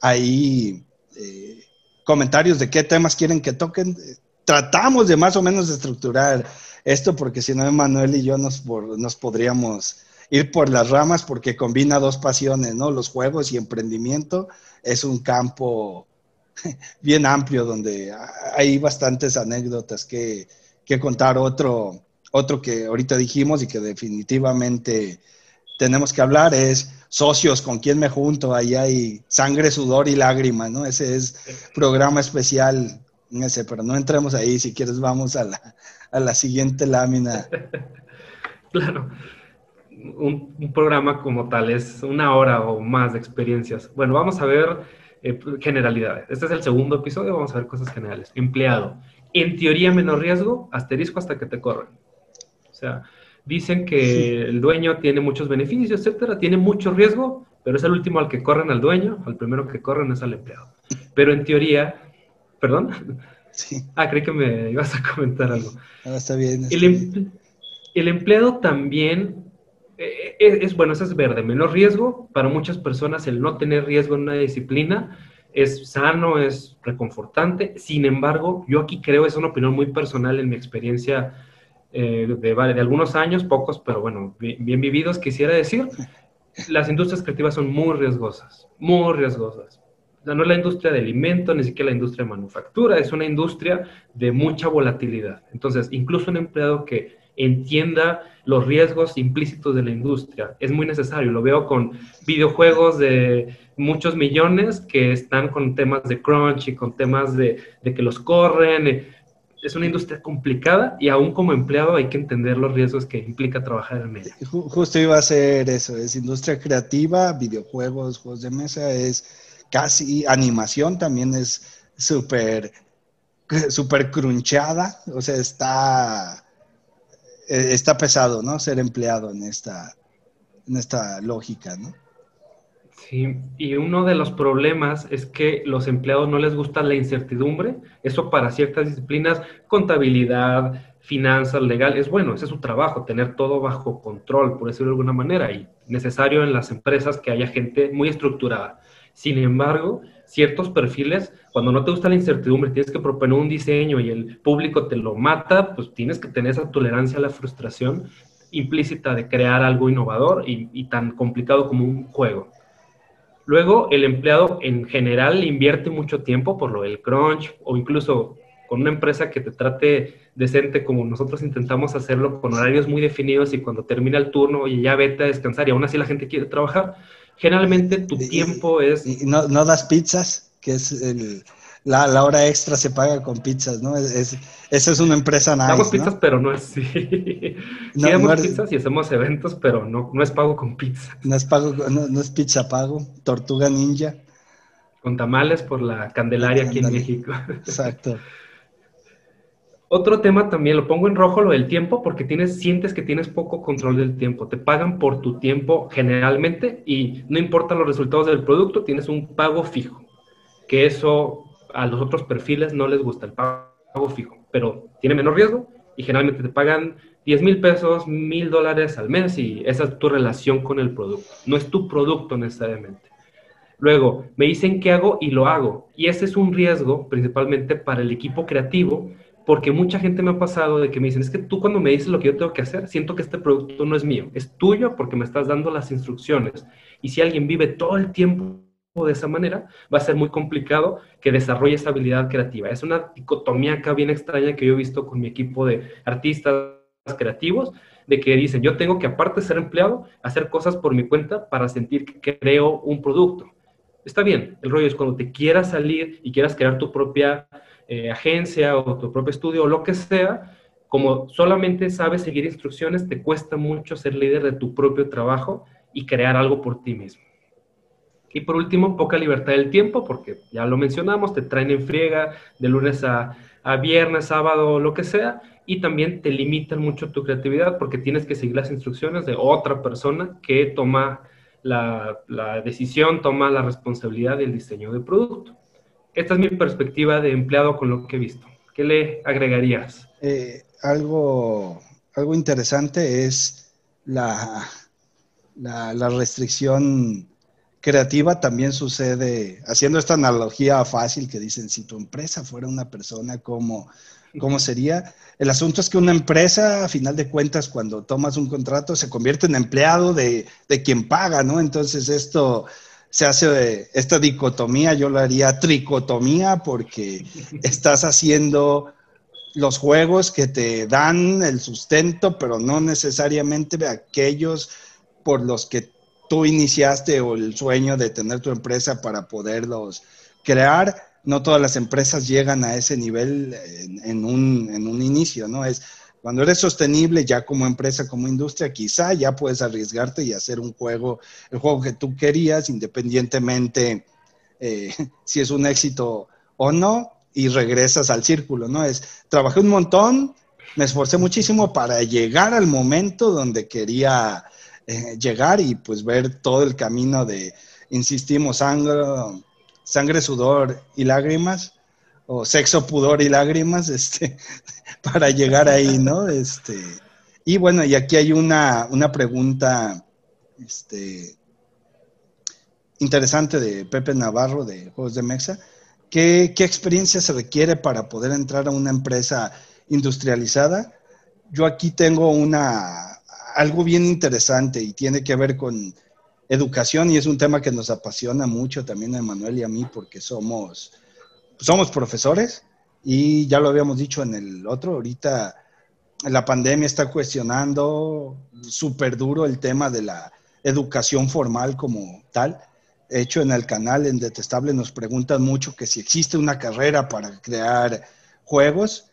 ahí eh, comentarios de qué temas quieren que toquen, tratamos de más o menos estructurar esto, porque si no, Emanuel y yo nos, nos podríamos ir por las ramas porque combina dos pasiones, ¿no? Los juegos y emprendimiento es un campo [laughs] bien amplio donde hay bastantes anécdotas que, contar. Otro, otro que ahorita dijimos y que definitivamente tenemos que hablar es socios, con quién me junto, ahí hay sangre, sudor y lágrimas, ¿no? Ese es programa especial, ese, pero no entremos ahí, si quieres vamos a la, a la siguiente lámina. [laughs] Claro, un, un, programa como tal es una hora o más de experiencias. Bueno, vamos a ver eh, generalidades. Este es el segundo episodio, vamos a ver cosas generales. Empleado. En teoría, menos riesgo, asterisco hasta que te corren. O sea, dicen que el dueño tiene muchos beneficios, etcétera, tiene mucho riesgo, pero es el último al que corren al dueño, al primero que corren es al empleado. Pero en teoría, ¿perdón? Sí. Ah, creí que me ibas a comentar algo. Ah, está bien. el, el empleado también eh, es, bueno, eso es verde, menos riesgo. Para muchas personas el no tener riesgo en una disciplina es sano, es reconfortante. Sin embargo, yo aquí creo, es una opinión muy personal en mi experiencia eh, de, de, algunos años, pocos, pero bueno, bien, bien, vividos, quisiera decir, [laughs] las industrias creativas son muy riesgosas, muy riesgosas. no es la industria de alimento, ni siquiera la industria de manufactura, es una industria de mucha volatilidad. Entonces, incluso un empleado que entienda los riesgos implícitos de la industria es muy necesario. Lo veo con videojuegos de muchos millones que están con temas de crunch y con temas de, de que los corren. Es una industria complicada y aún como empleado hay que entender los riesgos que implica trabajar en ella. Justo iba a ser eso, es industria creativa, videojuegos, juegos de mesa, es casi animación también es súper, súper crunchada, o sea, está, está pesado, ¿no? Ser empleado en esta, en esta lógica, ¿no? Sí, y uno de los problemas es que los empleados no les gusta la incertidumbre. Eso para ciertas disciplinas, contabilidad, finanzas, legal, es bueno, ese es su trabajo, tener todo bajo control, por decirlo de alguna manera, y necesario en las empresas que haya gente muy estructurada. Sin embargo, ciertos perfiles, cuando no te gusta la incertidumbre, tienes que proponer un diseño y el público te lo mata, pues tienes que tener esa tolerancia a la frustración implícita de crear algo innovador y, tan complicado como un juego. Luego, el empleado en general invierte mucho tiempo por lo del crunch o incluso con una empresa que te trate decente como nosotros intentamos hacerlo con horarios muy definidos y cuando termina el turno, oye, ya vete a descansar y aún así la gente quiere trabajar, generalmente tu tiempo es... Y no, no, das pizzas, que es el, la, la, hora extra se paga con pizzas, ¿no? Es, es, eso es una empresa nice, Damos pizzas, pero no es... Sí, no, damos pizzas y hacemos eventos, pero no, no es pago con pizza. No es, pago, no, es pizza pago, tortuga ninja. Con tamales por la Candelaria aquí en México. Exacto. Otro tema también, lo pongo en rojo, lo del tiempo, porque tienes, sientes que tienes poco control del tiempo. Te pagan por tu tiempo generalmente y no importa los resultados del producto, tienes un pago fijo. Que eso a los otros perfiles no les gusta, el pago fijo, pero tiene menos riesgo y generalmente te pagan 10 mil pesos, mil dólares al mes y esa es tu relación con el producto. No es tu producto necesariamente. Luego, me dicen qué hago y lo hago. Y ese es un riesgo principalmente para el equipo creativo porque mucha gente me ha pasado de que me dicen, es que tú cuando me dices lo que yo tengo que hacer, siento que este producto no es mío, es tuyo porque me estás dando las instrucciones. Y si alguien vive todo el tiempo de esa manera, va a ser muy complicado que desarrolle esa habilidad creativa. Es una dicotomía acá bien extraña que yo he visto con mi equipo de artistas creativos, de que dicen, yo tengo que aparte de ser empleado, hacer cosas por mi cuenta para sentir que creo un producto. Está bien, el rollo es cuando te quieras salir y quieras crear tu propia eh, agencia o tu propio estudio o lo que sea, como solamente sabes seguir instrucciones, te cuesta mucho ser líder de tu propio trabajo y crear algo por ti mismo. Y por último, poca libertad del tiempo, porque ya lo mencionamos, te traen en friega de lunes a, a viernes, sábado, lo que sea, y también te limitan mucho tu creatividad porque tienes que seguir las instrucciones de otra persona que toma la, la decisión, toma la responsabilidad del diseño del producto. Esta es mi perspectiva de empleado con lo que he visto. ¿Qué le agregarías? Eh, algo, algo interesante es la, la, restricción creativa también sucede, haciendo esta analogía fácil que dicen, si tu empresa fuera una persona, ¿cómo, cómo sería? El asunto es que una empresa, a final de cuentas, cuando tomas un contrato, se convierte en empleado de, de quien paga, ¿no? Entonces esto se hace esta dicotomía, yo lo haría tricotomía porque estás haciendo los juegos que te dan el sustento, pero no necesariamente aquellos por los que tú iniciaste o el sueño de tener tu empresa para poderlos crear. No todas las empresas llegan a ese nivel en, un, en un inicio, ¿no? Es cuando eres sostenible ya como empresa, como industria, quizá ya puedes arriesgarte y hacer un juego, el juego que tú querías, independientemente eh, [laughs] si es un éxito o no, y regresas al círculo, ¿no? Es, trabajé un montón, me esforcé muchísimo para llegar al momento donde quería eh, llegar y pues ver todo el camino de, insistimos, sangre, sangre, sudor y lágrimas o sexo, pudor y lágrimas, este, [laughs] para llegar ahí, ¿no? Este, y bueno, y aquí hay una, una pregunta este, interesante de Pepe Navarro de Juegos de Mexa. ¿Qué, ¿Qué experiencia se requiere para poder entrar a una empresa industrializada? Yo aquí tengo una, algo bien interesante y tiene que ver con educación y es un tema que nos apasiona mucho también a Manuel y a mí porque somos, somos profesores y ya lo habíamos dicho en el otro, ahorita la pandemia está cuestionando súper duro el tema de la educación formal como tal. De hecho, en el canal en Detestable nos preguntan mucho que si existe una carrera para crear juegos,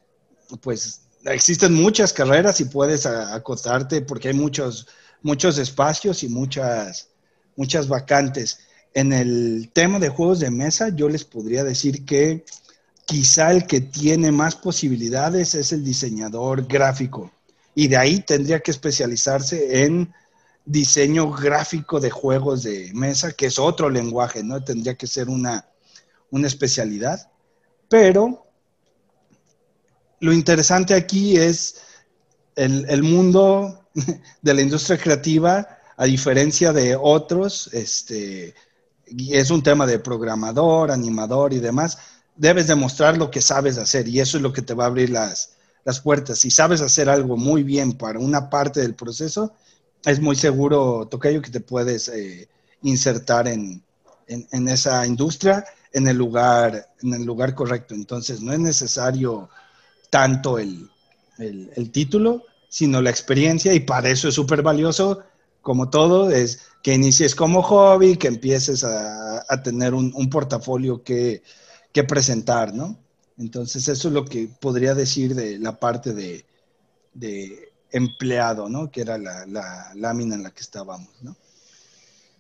pues existen muchas carreras y puedes acotarte porque hay muchos, muchos espacios y muchas, muchas vacantes. En el tema de juegos de mesa, yo les podría decir que quizá el que tiene más posibilidades es el diseñador gráfico. Y de ahí tendría que especializarse en diseño gráfico de juegos de mesa, que es otro lenguaje, ¿no? Tendría que ser una, una especialidad. Pero lo interesante aquí es el, mundo [laughs] de la industria creativa, a diferencia de otros, este, es un tema de programador, animador y demás, debes demostrar lo que sabes hacer y eso es lo que te va a abrir las, puertas. Si sabes hacer algo muy bien para una parte del proceso, es muy seguro, Tocayo, que te puedes eh, insertar en, esa industria en el, lugar, en el lugar correcto. Entonces, no es necesario tanto el, título, sino la experiencia y para eso es súper valioso, como todo, es que inicies como hobby, que empieces a, tener un, portafolio que, presentar, ¿no? Entonces eso es lo que podría decir de la parte de, empleado, ¿no? Que era la, la, lámina en la que estábamos, ¿no?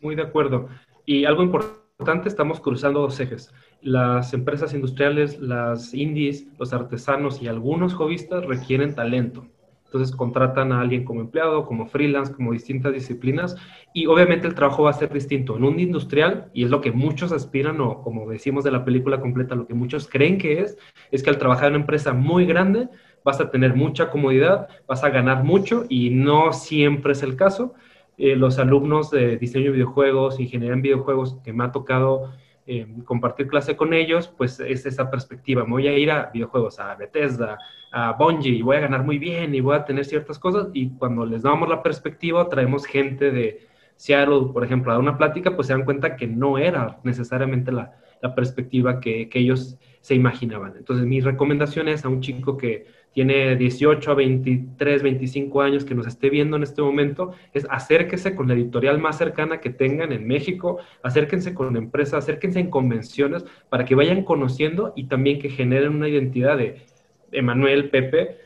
Muy de acuerdo. Y algo importante, estamos cruzando dos ejes las empresas industriales, las indies, los artesanos y algunos hobbyistas requieren talento. Entonces contratan a alguien como empleado, como freelance, como distintas disciplinas y obviamente el trabajo va a ser distinto. En un industrial, y es lo que muchos aspiran o como decimos de la película completa, lo que muchos creen que es, es que al trabajar en una empresa muy grande vas a tener mucha comodidad, vas a ganar mucho y no siempre es el caso. Eh, los alumnos de diseño de videojuegos, ingeniería en videojuegos que me ha tocado eh, compartir clase con ellos, pues es esa perspectiva. Me voy a ir a videojuegos, a Bethesda, a Bungie, y voy a ganar muy bien y voy a tener ciertas cosas. Y cuando les damos la perspectiva, traemos gente de Seattle, por ejemplo, a una plática, pues se dan cuenta que no era necesariamente la, la perspectiva que, que ellos se imaginaban. Entonces, mi recomendación es a un chico que tiene 18 a 23, 25 años que nos esté viendo en este momento, es acérquese con la editorial más cercana que tengan en México, acérquense con empresas, acérquense en convenciones para que vayan conociendo y también que generen una identidad de Emanuel, Pepe,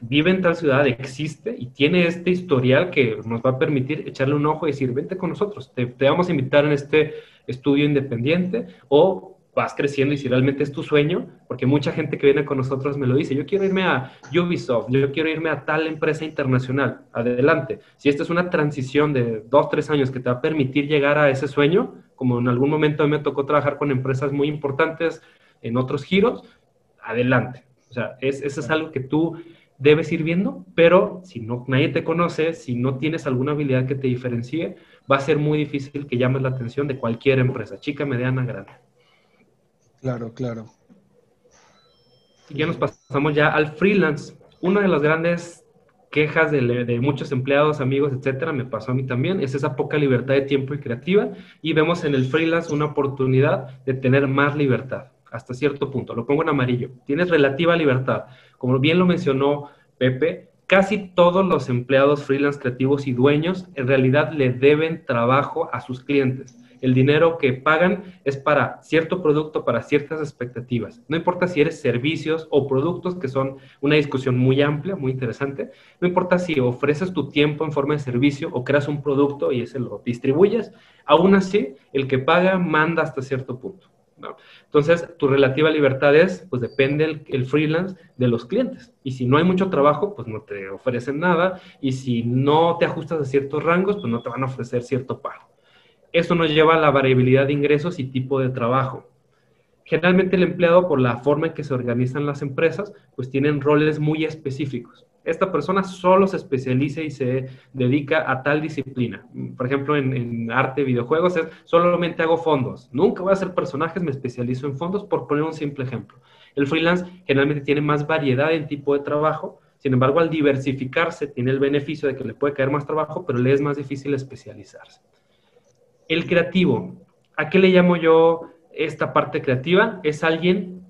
vive en tal ciudad, existe y tiene este historial que nos va a permitir echarle un ojo y decir, vente con nosotros, te, te vamos a invitar en este estudio independiente o vas creciendo y si realmente es tu sueño, porque mucha gente que viene con nosotros me lo dice, yo quiero irme a Ubisoft, yo quiero irme a tal empresa internacional, adelante. Si esta es una transición de dos, tres años que te va a permitir llegar a ese sueño, como en algún momento a mí me tocó trabajar con empresas muy importantes en otros giros, adelante. O sea, es, eso es algo que tú debes ir viendo, pero si no, nadie te conoce, si no tienes alguna habilidad que te diferencie, va a ser muy difícil que llames la atención de cualquier empresa, chica, mediana, grande. Claro, claro. Y ya nos pasamos ya al freelance. Una de las grandes quejas de, muchos empleados, amigos, etcétera, me pasó a mí también, es esa poca libertad de tiempo y creativa. Y vemos en el freelance una oportunidad de tener más libertad, hasta cierto punto. Lo pongo en amarillo. Tienes relativa libertad. Como bien lo mencionó Pepe, casi todos los empleados freelance creativos y dueños en realidad le deben trabajo a sus clientes el dinero que pagan es para cierto producto, para ciertas expectativas. No importa si eres servicios o productos, que son una discusión muy amplia, muy interesante. No importa si ofreces tu tiempo en forma de servicio o creas un producto y ese lo distribuyes. Aún así, el que paga manda hasta cierto punto. Entonces, tu relativa libertad es, pues depende el, el, freelance de los clientes. Y si no hay mucho trabajo, pues no te ofrecen nada. Y si no te ajustas a ciertos rangos, pues no te van a ofrecer cierto pago. Eso nos lleva a la variabilidad de ingresos y tipo de trabajo. Generalmente el empleado, por la forma en que se organizan las empresas, pues tienen roles muy específicos. Esta persona solo se especializa y se dedica a tal disciplina. Por ejemplo, en, arte, videojuegos, es solamente hago fondos. Nunca voy a hacer personajes, me especializo en fondos, por poner un simple ejemplo. El freelance generalmente tiene más variedad en tipo de trabajo, sin embargo, al diversificarse, tiene el beneficio de que le puede caer más trabajo, pero le es más difícil especializarse. El creativo, ¿a qué le llamo yo esta parte creativa? Es alguien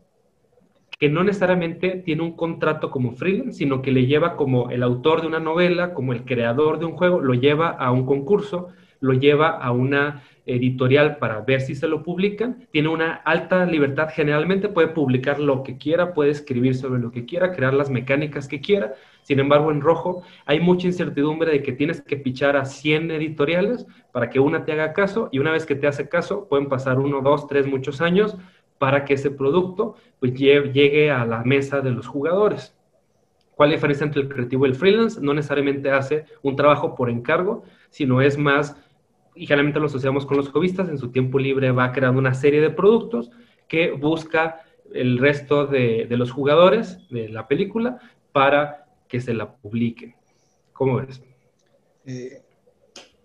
que no necesariamente tiene un contrato como freelance, sino que le lleva como el autor de una novela, como el creador de un juego, lo lleva a un concurso, lo lleva a una editorial para ver si se lo publican, tiene una alta libertad, generalmente puede publicar lo que quiera, puede escribir sobre lo que quiera, crear las mecánicas que quiera, sin embargo en rojo hay mucha incertidumbre de que tienes que pichar a 100 editoriales para que una te haga caso y una vez que te hace caso pueden pasar uno, dos, tres, muchos años para que ese producto pues, llegue a la mesa de los jugadores. ¿Cuál diferencia entre el creativo y el freelance? No necesariamente hace un trabajo por encargo, sino es más y generalmente lo asociamos con los hobbyistas, en su tiempo libre va creando una serie de productos que busca el resto de, los jugadores de la película para que se la publiquen. ¿Cómo ves? Eh,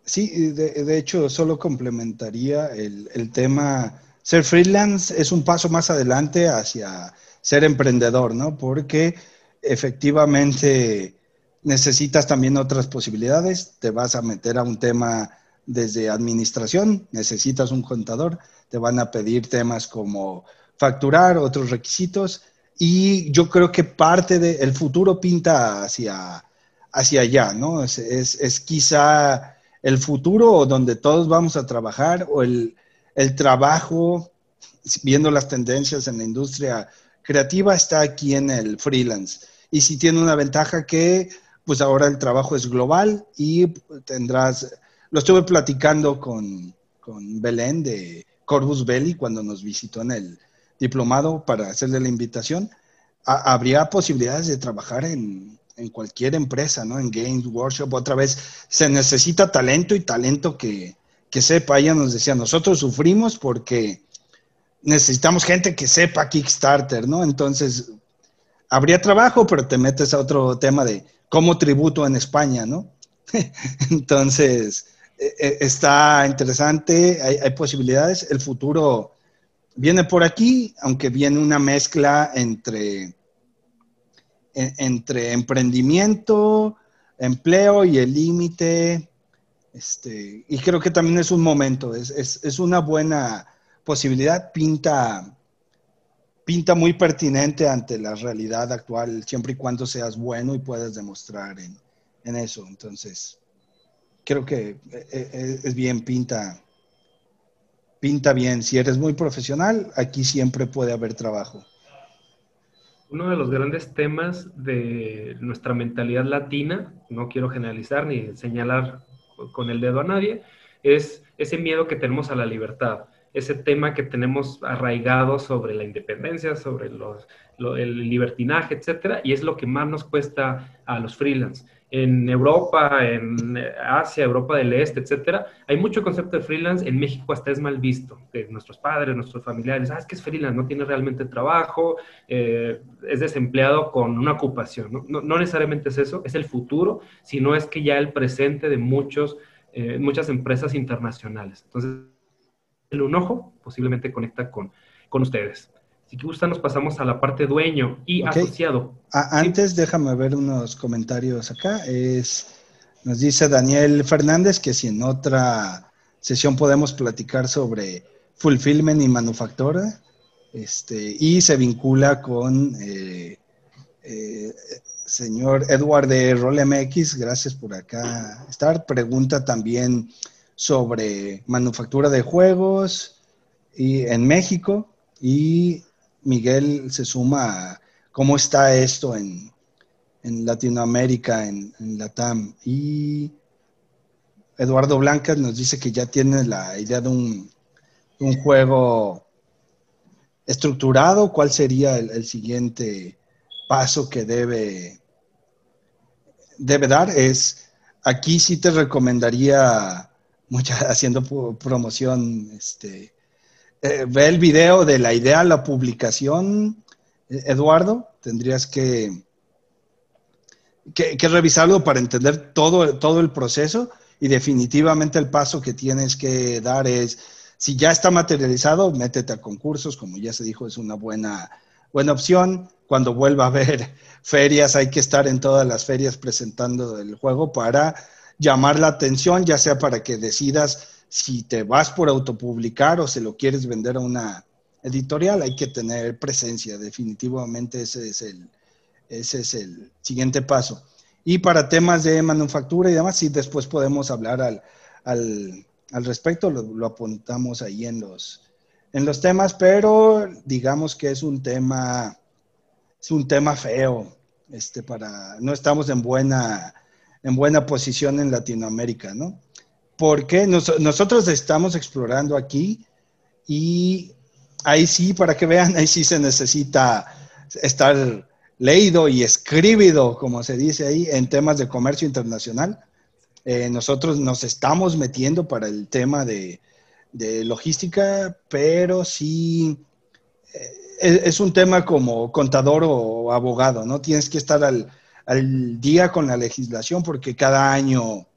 sí, de, hecho, solo complementaría el, el tema, ser freelance es un paso más adelante hacia ser emprendedor, ¿no? Porque efectivamente necesitas también otras posibilidades, te vas a meter a un tema desde administración, necesitas un contador, te van a pedir temas como facturar, otros requisitos, y yo creo que parte del futuro pinta hacia, hacia allá, ¿no? Es, es, quizá el futuro donde todos vamos a trabajar o el, el trabajo, viendo las tendencias en la industria creativa, está aquí en el freelance. Y si tiene una ventaja que, pues ahora el trabajo es global y tendrás lo estuve platicando con, Belén de Corvus Belli cuando nos visitó en el diplomado para hacerle la invitación. habría posibilidades de trabajar en, cualquier empresa, ¿no? En Games Workshop. Otra vez, se necesita talento y talento que, que sepa. Ella nos decía, nosotros sufrimos porque necesitamos gente que sepa Kickstarter, ¿no? Entonces, habría trabajo, pero te metes a otro tema de cómo tributo en España, ¿no? [laughs] Entonces, está interesante, hay, posibilidades. El futuro viene por aquí, aunque viene una mezcla entre, entre emprendimiento, empleo y el límite. Este, y creo que también es un momento, es, una buena posibilidad, pinta, pinta muy pertinente ante la realidad actual, siempre y cuando seas bueno y puedas demostrar en, en eso. Entonces, creo que eh, eh, es bien, pinta, pinta bien. Si eres muy profesional, aquí siempre puede haber trabajo. Uno de los grandes temas de nuestra mentalidad latina, no quiero generalizar ni señalar con el dedo a nadie, es ese miedo que tenemos a la libertad, ese tema que tenemos arraigado sobre la independencia, sobre los, el libertinaje, etcétera, y es lo que más nos cuesta a los freelance en Europa, en Asia, Europa del Este, etcétera, hay mucho concepto de freelance. En México hasta es mal visto. De nuestros padres, nuestros familiares, ah, es que es freelance, no tiene realmente trabajo, eh, es desempleado con una ocupación. ¿no? ¿no? necesariamente es eso, es el futuro, sino es que ya el presente de muchos, eh, muchas empresas internacionales. Entonces, el un ojo posiblemente conecta con, con ustedes. Si gusta, nos pasamos a la parte dueño y asociado. antes, déjame ver unos comentarios acá. Es, nos dice Daniel Fernández que si en otra sesión podemos platicar sobre fulfillment y manufactura, este, y se vincula con eh, eh, señor Edward de RolMX, gracias por acá estar. Pregunta también sobre manufactura de juegos y en México y Miguel se suma a cómo está esto en, Latinoamérica, en, la TAM. Y Eduardo Blancas nos dice que ya tiene la idea de un, juego estructurado. ¿Cuál sería el, siguiente paso que debe, debe dar? Es, aquí sí te recomendaría, mucha, [laughs] haciendo promoción, este, eh, ve el video de la idea a la publicación, eh, Eduardo, tendrías que, que, revisarlo para entender todo, todo el proceso y definitivamente el paso que tienes que dar es, si ya está materializado, métete a concursos, como ya se dijo, es una buena, buena opción. Cuando vuelva a haber [laughs] ferias, hay que estar en todas las ferias presentando el juego para llamar la atención, ya sea para que decidas si te vas por autopublicar o se lo quieres vender a una editorial, hay que tener presencia. Definitivamente ese es el, ese es el siguiente paso. Y para temas de manufactura y demás, sí, después podemos hablar al, al, al respecto, lo, apuntamos ahí en los, en los temas, pero digamos que es un tema, es un tema feo, este, para, no estamos en buena, en buena posición en Latinoamérica, ¿no? Porque nosotros estamos explorando aquí y ahí sí, para que vean, ahí sí se necesita estar leído y escribido, como se dice ahí, en temas de comercio internacional. Eh, nosotros nos estamos metiendo para el tema de, logística, pero sí eh, es, un tema como contador o abogado, ¿no? Tienes que estar al, al día con la legislación porque cada año,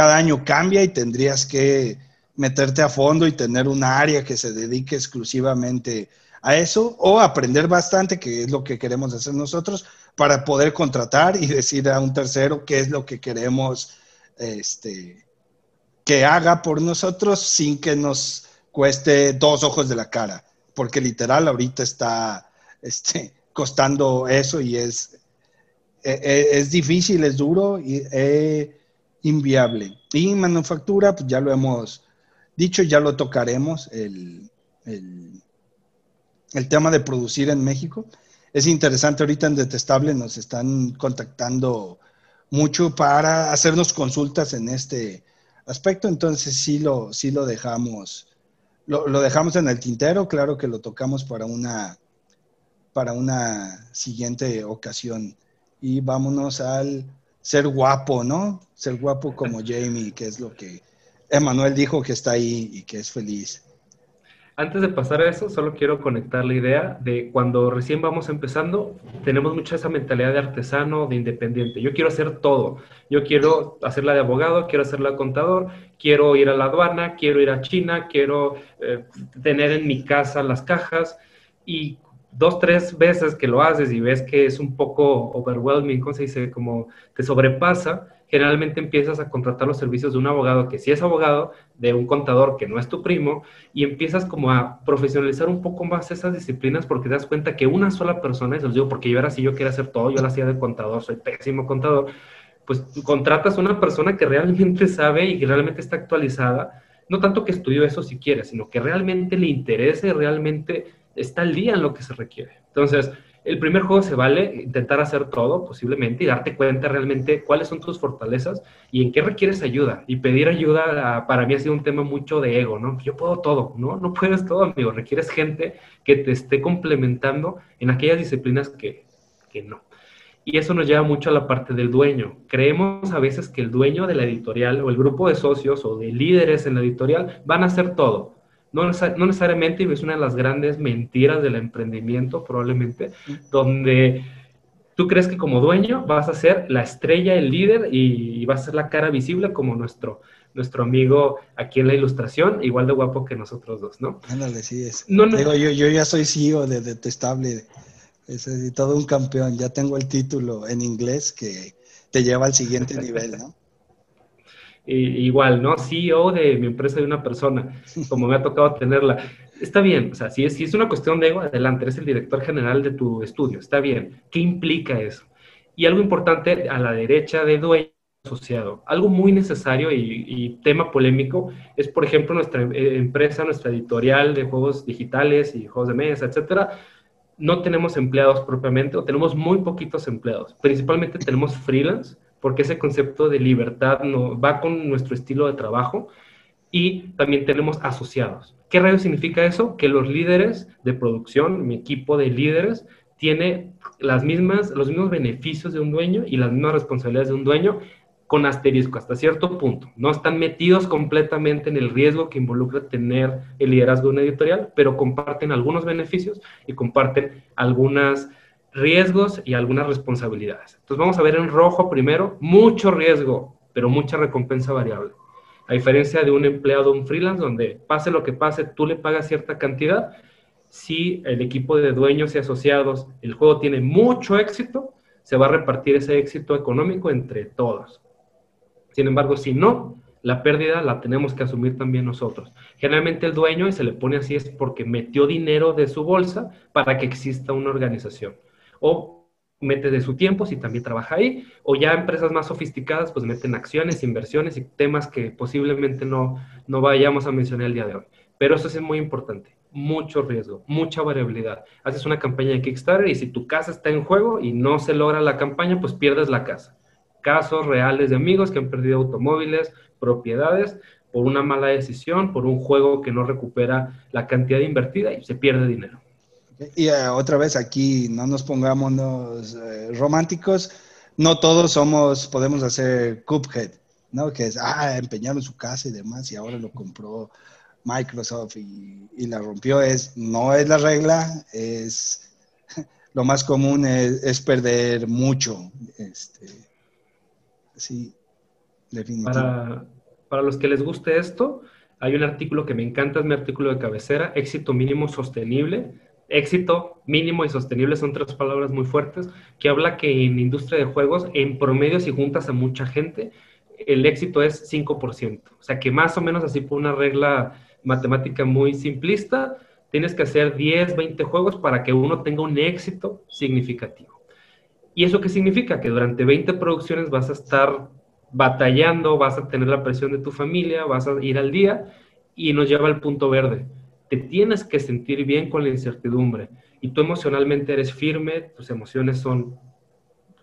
cada año cambia y tendrías que meterte a fondo y tener un área que se dedique exclusivamente a eso o aprender bastante, que es lo que queremos hacer nosotros, para poder contratar y decir a un tercero qué es lo que queremos este, que haga por nosotros sin que nos cueste dos ojos de la cara, porque literal ahorita está este, costando eso y es, e, e, es, difícil, es duro y es inviable. Y manufactura, pues ya lo hemos dicho, ya lo tocaremos, el, el el tema de producir en México. Es interesante, ahorita en Detestable nos están contactando mucho para hacernos consultas en este aspecto, entonces sí lo, sí lo dejamos, lo, dejamos en el tintero, claro que lo tocamos para una, para una siguiente ocasión. Y vámonos al ser guapo, ¿no? Ser guapo como [laughs] Jamie, que es lo que Emanuel dijo que está ahí y que es feliz. Antes de pasar a eso, solo quiero conectar la idea de cuando recién vamos empezando, tenemos mucha esa mentalidad de artesano, de independiente. Yo quiero hacer todo. Yo quiero hacerla de abogado, quiero hacerla de contador, quiero ir a la aduana, quiero ir a China, quiero eh, tener en mi casa las cajas. Y dos, tres veces que lo haces y ves que es un poco overwhelming, ¿cómo se dice? Como te sobrepasa, generalmente empiezas a contratar los servicios de un abogado que sí es abogado, de un contador que no es tu primo, y empiezas como a profesionalizar un poco más esas disciplinas porque te das cuenta que una sola persona, y se digo porque yo era así, yo quería hacer todo, yo lo hacía de contador, soy pésimo contador, pues contratas a una persona que realmente sabe y que realmente está actualizada, no tanto que estudió eso si quiere, sino que realmente le interese, realmente está al día en lo que se requiere. Entonces, el primer juego se vale intentar hacer todo posiblemente y darte cuenta realmente cuáles son tus fortalezas y en qué requieres ayuda. Y pedir ayuda para mí ha sido un tema mucho de ego, ¿no? Yo puedo todo, ¿no? No puedes todo, amigo. Requieres gente que te esté complementando en aquellas disciplinas que, que no. Y eso nos lleva mucho a la parte del dueño. Creemos a veces que el dueño de la editorial o el grupo de socios o de líderes en la editorial van a hacer todo no, necesariamente, y es una de las grandes mentiras del emprendimiento probablemente, donde tú crees que como dueño vas a ser la estrella, el líder y, vas a ser la cara visible como nuestro, nuestro amigo aquí en la ilustración, igual de guapo que nosotros dos, ¿no? Ándale, sí es. No, yo, yo, ya soy CEO de Detestable, es todo un campeón, ya tengo el título en inglés que te lleva al siguiente [laughs] nivel, ¿no? Igual, ¿no? CEO de mi empresa de una persona, como me ha tocado tenerla. Está bien, o sea, si es, si es una cuestión de ego, adelante, eres el director general de tu estudio, está bien. ¿Qué implica eso? Y algo importante a la derecha de dueño asociado. Algo muy necesario y, tema polémico es, por ejemplo, nuestra eh, empresa, nuestra editorial de juegos digitales y juegos de mesa, etcétera. No tenemos empleados propiamente o tenemos muy poquitos empleados. Principalmente tenemos freelance porque ese concepto de libertad no, va con nuestro estilo de trabajo y también tenemos asociados. ¿Qué radio significa eso? Que los líderes de producción, mi equipo de líderes, tiene las mismas, los mismos beneficios de un dueño y las mismas responsabilidades de un dueño con asterisco hasta cierto punto. No están metidos completamente en el riesgo que involucra tener el liderazgo de una editorial, pero comparten algunos beneficios y comparten algunas riesgos y algunas responsabilidades. Entonces vamos a ver en rojo primero, mucho riesgo, pero mucha recompensa variable. A diferencia de un empleado, un freelance, donde pase lo que pase, tú le pagas cierta cantidad. Si el equipo de dueños y asociados, el juego tiene mucho éxito, se va a repartir ese éxito económico entre todos. Sin embargo, si no, la pérdida la tenemos que asumir también nosotros. Generalmente el dueño, y se le pone así, es porque metió dinero de su bolsa para que exista una organización. O mete de su tiempo si también trabaja ahí, o ya empresas más sofisticadas pues meten acciones, inversiones y temas que posiblemente no, no vayamos a mencionar el día de hoy. Pero eso es muy importante, mucho riesgo, mucha variabilidad. Haces una campaña de Kickstarter y si tu casa está en juego y no se logra la campaña, pues pierdes la casa. Casos reales de amigos que han perdido automóviles, propiedades por una mala decisión, por un juego que no recupera la cantidad invertida y se pierde dinero. Y eh, otra vez aquí no nos pongamos eh, románticos, no todos somos, podemos hacer Cuphead, ¿no? Que es, ah, empeñaron su casa y demás y ahora lo compró Microsoft y, la rompió. Es, no es la regla, es [laughs] lo más común es, perder mucho. Este, sí, definitivamente. Para, para los que les guste esto, hay un artículo que me encanta, es mi artículo de cabecera, éxito mínimo sostenible éxito mínimo y sostenible son tres palabras muy fuertes, que habla que en industria de juegos, en promedio, si juntas a mucha gente, el éxito es 5%. O sea que más o menos así por una regla matemática muy simplista, tienes que hacer 10, 20 juegos para que uno tenga un éxito significativo. ¿Y eso qué significa? Que durante 20 producciones vas a estar batallando, vas a tener la presión de tu familia, vas a ir al día y nos lleva al punto verde te tienes que sentir bien con la incertidumbre y tú emocionalmente eres firme, tus emociones son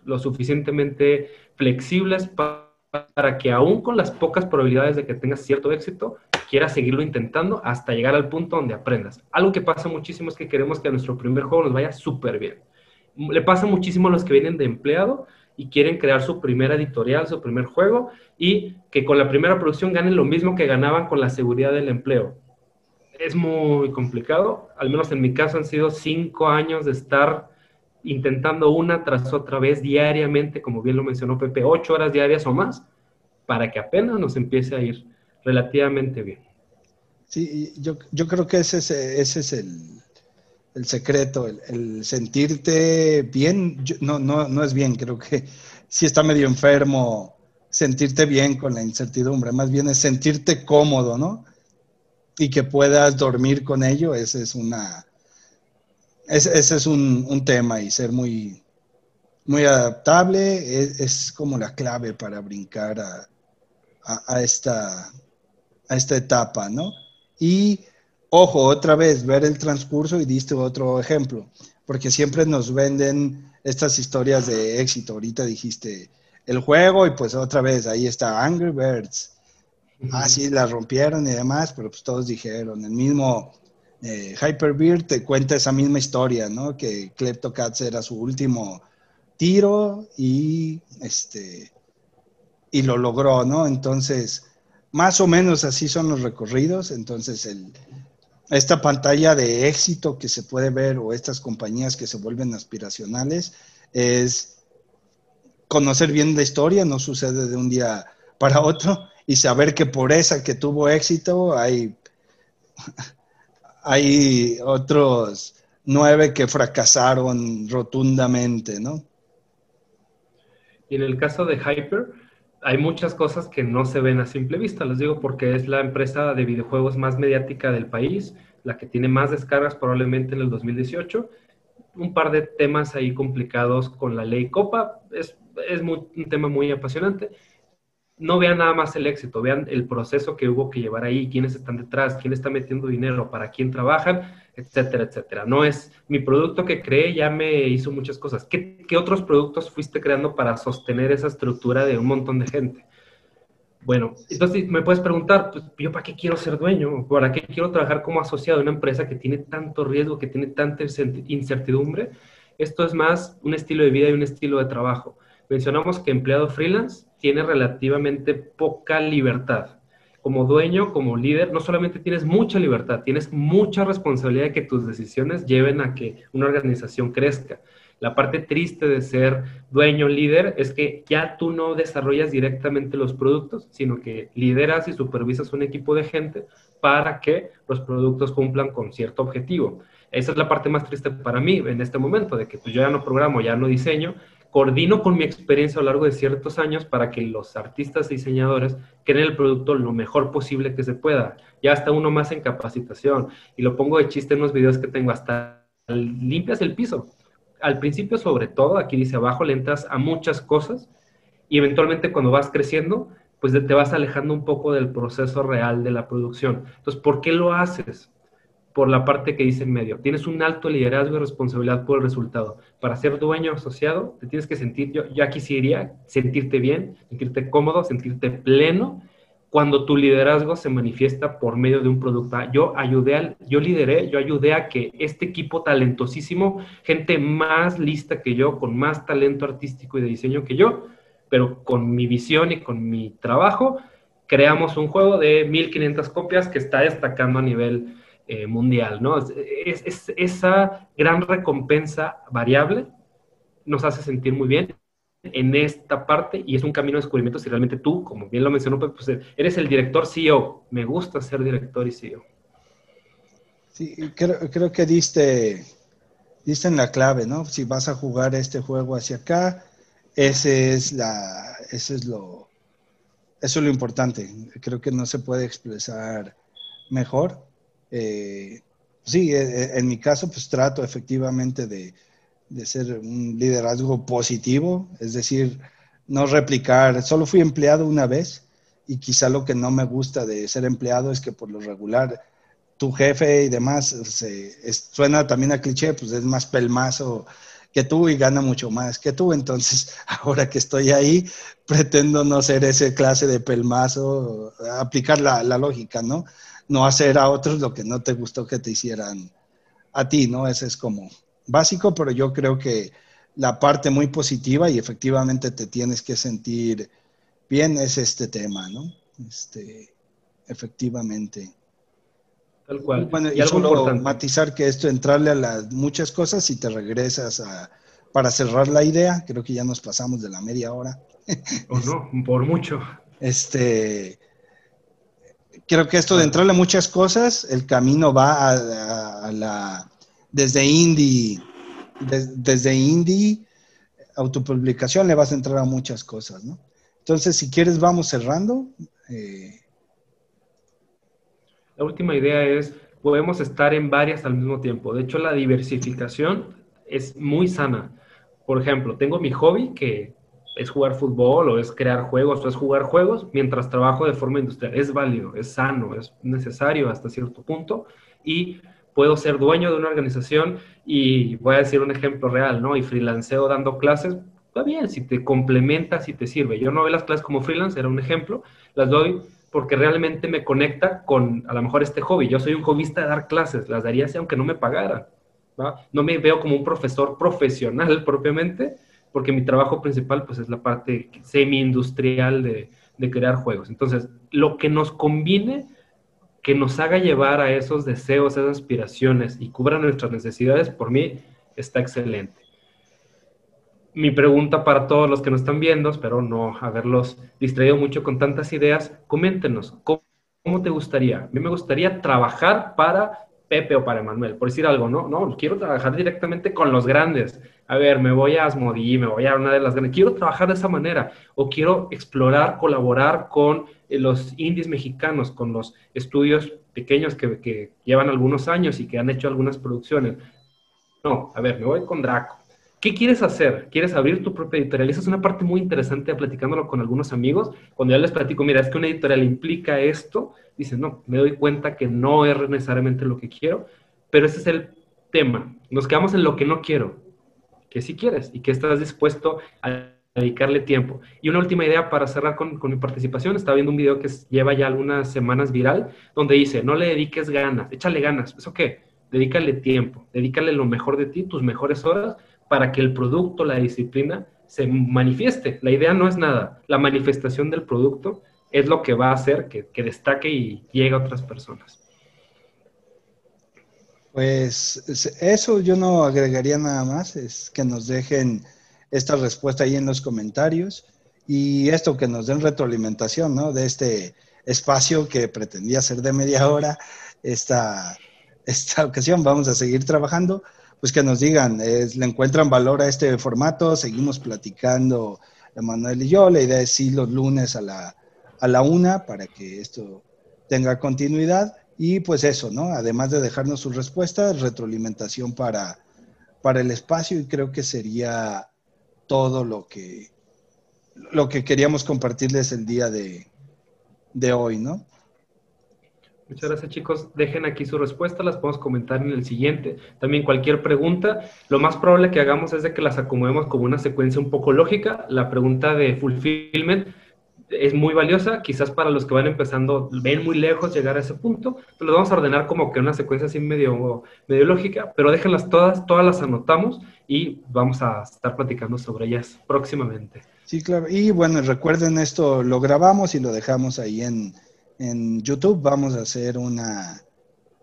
lo suficientemente flexibles para, que aún con las pocas probabilidades de que tengas cierto éxito, quieras seguirlo intentando hasta llegar al punto donde aprendas. Algo que pasa muchísimo es que queremos que a nuestro primer juego nos vaya súper bien. Le pasa muchísimo a los que vienen de empleado y quieren crear su primera editorial, su primer juego, y que con la primera producción ganen lo mismo que ganaban con la seguridad del empleo es muy complicado. Al menos en mi caso han sido cinco años de estar intentando una tras otra vez diariamente, como bien lo mencionó Pepe, ocho horas diarias o más, para que apenas nos empiece a ir relativamente bien. Sí, yo, creo que ese es, ese es el, secreto, el, sentirte bien, no, no, no es bien, creo que si está medio enfermo sentirte bien con la incertidumbre, más bien es sentirte cómodo, ¿no? Y que puedas dormir con ello, ese es una, ese, es un, tema y ser muy, muy adaptable es, como la clave para brincar a, esta, a esta etapa, ¿no? Y ojo, otra vez, ver el transcurso y diste otro ejemplo, porque siempre nos venden estas historias de éxito. Ahorita dijiste el juego y pues otra vez ahí está Angry Birds Ah, sí, la rompieron y demás, pero pues todos dijeron, el mismo eh, Hyperbeard te cuenta esa misma historia, ¿no? Que Kleptocats era su último tiro y este y lo logró, ¿no? Entonces, más o menos así son los recorridos. Entonces, el, esta pantalla de éxito que se puede ver o estas compañías que se vuelven aspiracionales es conocer bien la historia, no sucede de un día para otro y saber que por esa que tuvo éxito hay, [laughs] hay otros nueve que fracasaron rotundamente, ¿no? Y en el caso de Hyper, hay muchas cosas que no se ven a simple vista, les digo, porque es la empresa de videojuegos más mediática del país, la que tiene más descargas probablemente en el 2018. Un par de temas ahí complicados con la ley Copa, es, es un tema muy apasionante no vean nada más el éxito, vean el proceso que hubo que llevar ahí, quiénes están detrás, quién está metiendo dinero, para quién trabajan, etcétera, etcétera. No es mi producto que creé ya me hizo muchas cosas. ¿Qué, otros productos fuiste creando para sostener esa estructura de un montón de gente? Bueno, entonces me puedes preguntar, pues, ¿yo para qué quiero ser dueño? ¿Para qué quiero trabajar como asociado en una empresa que tiene tanto riesgo, que tiene tanta incertidumbre? Esto es más un estilo de vida y un estilo de trabajo. Mencionamos que empleado freelance tiene relativamente poca libertad. Como dueño, como líder, no solamente tienes mucha libertad, tienes mucha responsabilidad de que tus decisiones lleven a que una organización crezca. La parte triste de ser dueño, líder, es que ya tú no desarrollas directamente los productos, sino que lideras y supervisas un equipo de gente para que los productos cumplan con cierto objetivo. Esa es la parte más triste para mí en este momento, de que pues, yo ya no programo, ya no diseño, coordino con mi experiencia a lo largo de ciertos años para que los artistas y diseñadores creen el producto lo mejor posible que se pueda. Ya hasta uno más en capacitación. Y lo pongo de chiste en los videos que tengo, hasta limpias el piso. Al principio, sobre todo, aquí dice abajo, le entras a muchas cosas y eventualmente cuando vas creciendo, pues te vas alejando un poco del proceso real de la producción. Entonces, ¿por qué lo haces? Por la parte que dice en medio. Tienes un alto liderazgo y responsabilidad por el resultado. Para ser dueño asociado, te tienes que sentir, yo, yo aquí sí sentirte bien, sentirte cómodo, sentirte pleno cuando tu liderazgo se manifiesta por medio de un producto. Ah, yo ayudé, al, yo lideré, yo ayudé a que este equipo talentosísimo, gente más lista que yo, con más talento artístico y de diseño que yo, pero con mi visión y con mi trabajo, creamos un juego de 1500 copias que está destacando a nivel eh, mundial, ¿no? Es, esa gran recompensa variable nos hace sentir muy bien en esta parte y es un camino de descubrimiento si realmente tú, como bien lo mencionó, pues, pues eres el director CEO. Me gusta ser director y CEO. Sí, creo, que diste, diste en la clave, ¿no? Si vas a jugar este juego hacia acá, ese es la, ese es lo, eso es lo importante. Creo que no se puede expresar mejor. Eh, sí, eh, eh, en mi caso, pues trato efectivamente de, ser un liderazgo positivo, es decir, no replicar, solo fui empleado una vez y quizá lo que no me gusta de ser empleado es que por lo regular tu jefe y demás suena también a cliché, pues es más pelmazo que tú y gana mucho más que tú. Entonces, [laughs] ahora que estoy ahí, pretendo no ser ese clase de pelmazo, aplicar la, la lógica, ¿no? No hacer a otros lo que no te gustó que te hicieran a ti, ¿no? Ese es como básico, pero yo creo que la parte muy positiva y efectivamente te tienes que sentir bien es este tema, ¿no? Este, efectivamente. Tal cual. Bueno, y, solo matizar que esto, entrarle a las muchas cosas y te regresas a, para cerrar la idea, creo que ya nos pasamos de la media hora. O no, por mucho. Este, creo que esto de entrarle a muchas cosas, el camino va a, la, desde indie, desde indie, autopublicación, le vas a entrar a muchas cosas, ¿no? Entonces, si quieres, vamos cerrando. Eh. La última idea es, podemos estar en varias al mismo tiempo. De hecho, la diversificación es muy sana. Por ejemplo, tengo mi hobby que es jugar fútbol o es crear juegos o es jugar juegos mientras trabajo de forma industrial. Es válido, es sano, es necesario hasta cierto punto y puedo ser dueño de una organización y voy a decir un ejemplo real, ¿no? Y freelanceo dando clases, está bien, si te complementa, si te sirve. Yo no veo las clases como freelance, era un ejemplo, las doy porque realmente me conecta con a lo mejor este hobby. Yo soy un hobbyista de dar clases, las daría así aunque no me pagaran. No me veo como un profesor profesional [laughs] propiamente, porque mi trabajo principal pues es la parte semi-industrial de, de crear juegos. Entonces, lo que nos combine, que nos haga llevar a esos deseos, esas aspiraciones y cubra nuestras necesidades, por mí está excelente. Mi pregunta para todos los que nos están viendo, espero no haberlos distraído mucho con tantas ideas, coméntenos, ¿cómo, cómo te gustaría? A mí me gustaría trabajar para Pepe o para Manuel, por decir algo, ¿no? No, quiero trabajar directamente con los grandes. A ver, me voy a Asmodee, me voy a una de las grandes. Quiero trabajar de esa manera o quiero explorar, colaborar con eh, los indies mexicanos, con los estudios pequeños que, que, llevan algunos años y que han hecho algunas producciones. No, a ver, me voy con Draco. ¿Qué quieres hacer? ¿Quieres abrir tu propia editorial? Esa es una parte muy interesante platicándolo con algunos amigos. Cuando ya les platico, mira, es que una editorial implica esto, dicen, no, me doy cuenta que no es necesariamente lo que quiero, pero ese es el tema. Nos quedamos en lo que no quiero, que sí quieres y que estás dispuesto a dedicarle tiempo. Y una última idea para cerrar con, con mi participación, estaba viendo un video que lleva ya algunas semanas viral, donde dice, no le dediques ganas, échale ganas. ¿Eso qué? Dedícale tiempo, dedícale lo mejor de ti, tus mejores horas, para que el producto, la disciplina, se manifieste. La idea no es nada, la manifestación del producto es lo que va a hacer que, destaque y llegue a otras personas. Pues eso yo no agregaría nada más, es que nos dejen esta respuesta ahí en los comentarios y esto que nos den retroalimentación, ¿no? De este espacio que pretendía ser de media hora, esta, esta ocasión vamos a seguir trabajando pues que nos digan, ¿le encuentran valor a este formato? Seguimos platicando, Emanuel y yo. La idea es sí los lunes a la, a la una para que esto tenga continuidad. Y pues eso, ¿no? Además de dejarnos sus respuestas, retroalimentación para, para el espacio y creo que sería todo lo que, lo que queríamos compartirles el día de, de hoy, ¿no? Muchas gracias chicos. Dejen aquí su respuesta, las podemos comentar en el siguiente. También cualquier pregunta, lo más probable que hagamos es de que las acomodemos como una secuencia un poco lógica. La pregunta de fulfillment es muy valiosa, quizás para los que van empezando, ven muy lejos llegar a ese punto, pues lo vamos a ordenar como que una secuencia así medio, medio lógica, pero déjenlas todas, todas las anotamos y vamos a estar platicando sobre ellas próximamente. Sí, claro. Y bueno, recuerden esto, lo grabamos y lo dejamos ahí en, en YouTube. Vamos a hacer una,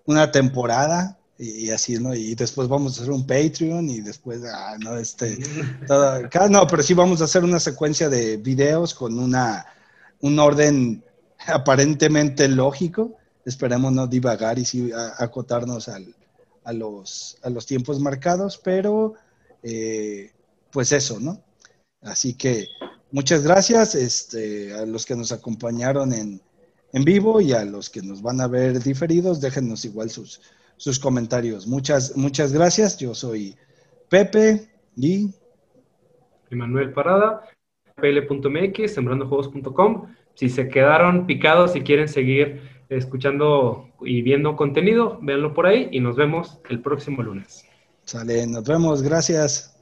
una temporada y, así, ¿no? Y después vamos a hacer un Patreon y después, ah, no, este, [laughs] no, pero sí vamos a hacer una secuencia de videos con una, un orden aparentemente lógico. Esperemos no divagar y sí acotarnos al, a, los, a los tiempos marcados, pero eh, pues eso, ¿no? Así que muchas gracias este, a los que nos acompañaron en, en vivo y a los que nos van a ver diferidos, déjenos igual sus, sus comentarios. Muchas, muchas gracias. Yo soy Pepe y... Emanuel Parada, pl.mx, sembrandojuegos.com. Si se quedaron picados y quieren seguir escuchando y viendo contenido, véanlo por ahí y nos vemos el próximo lunes. Sale, nos vemos, gracias.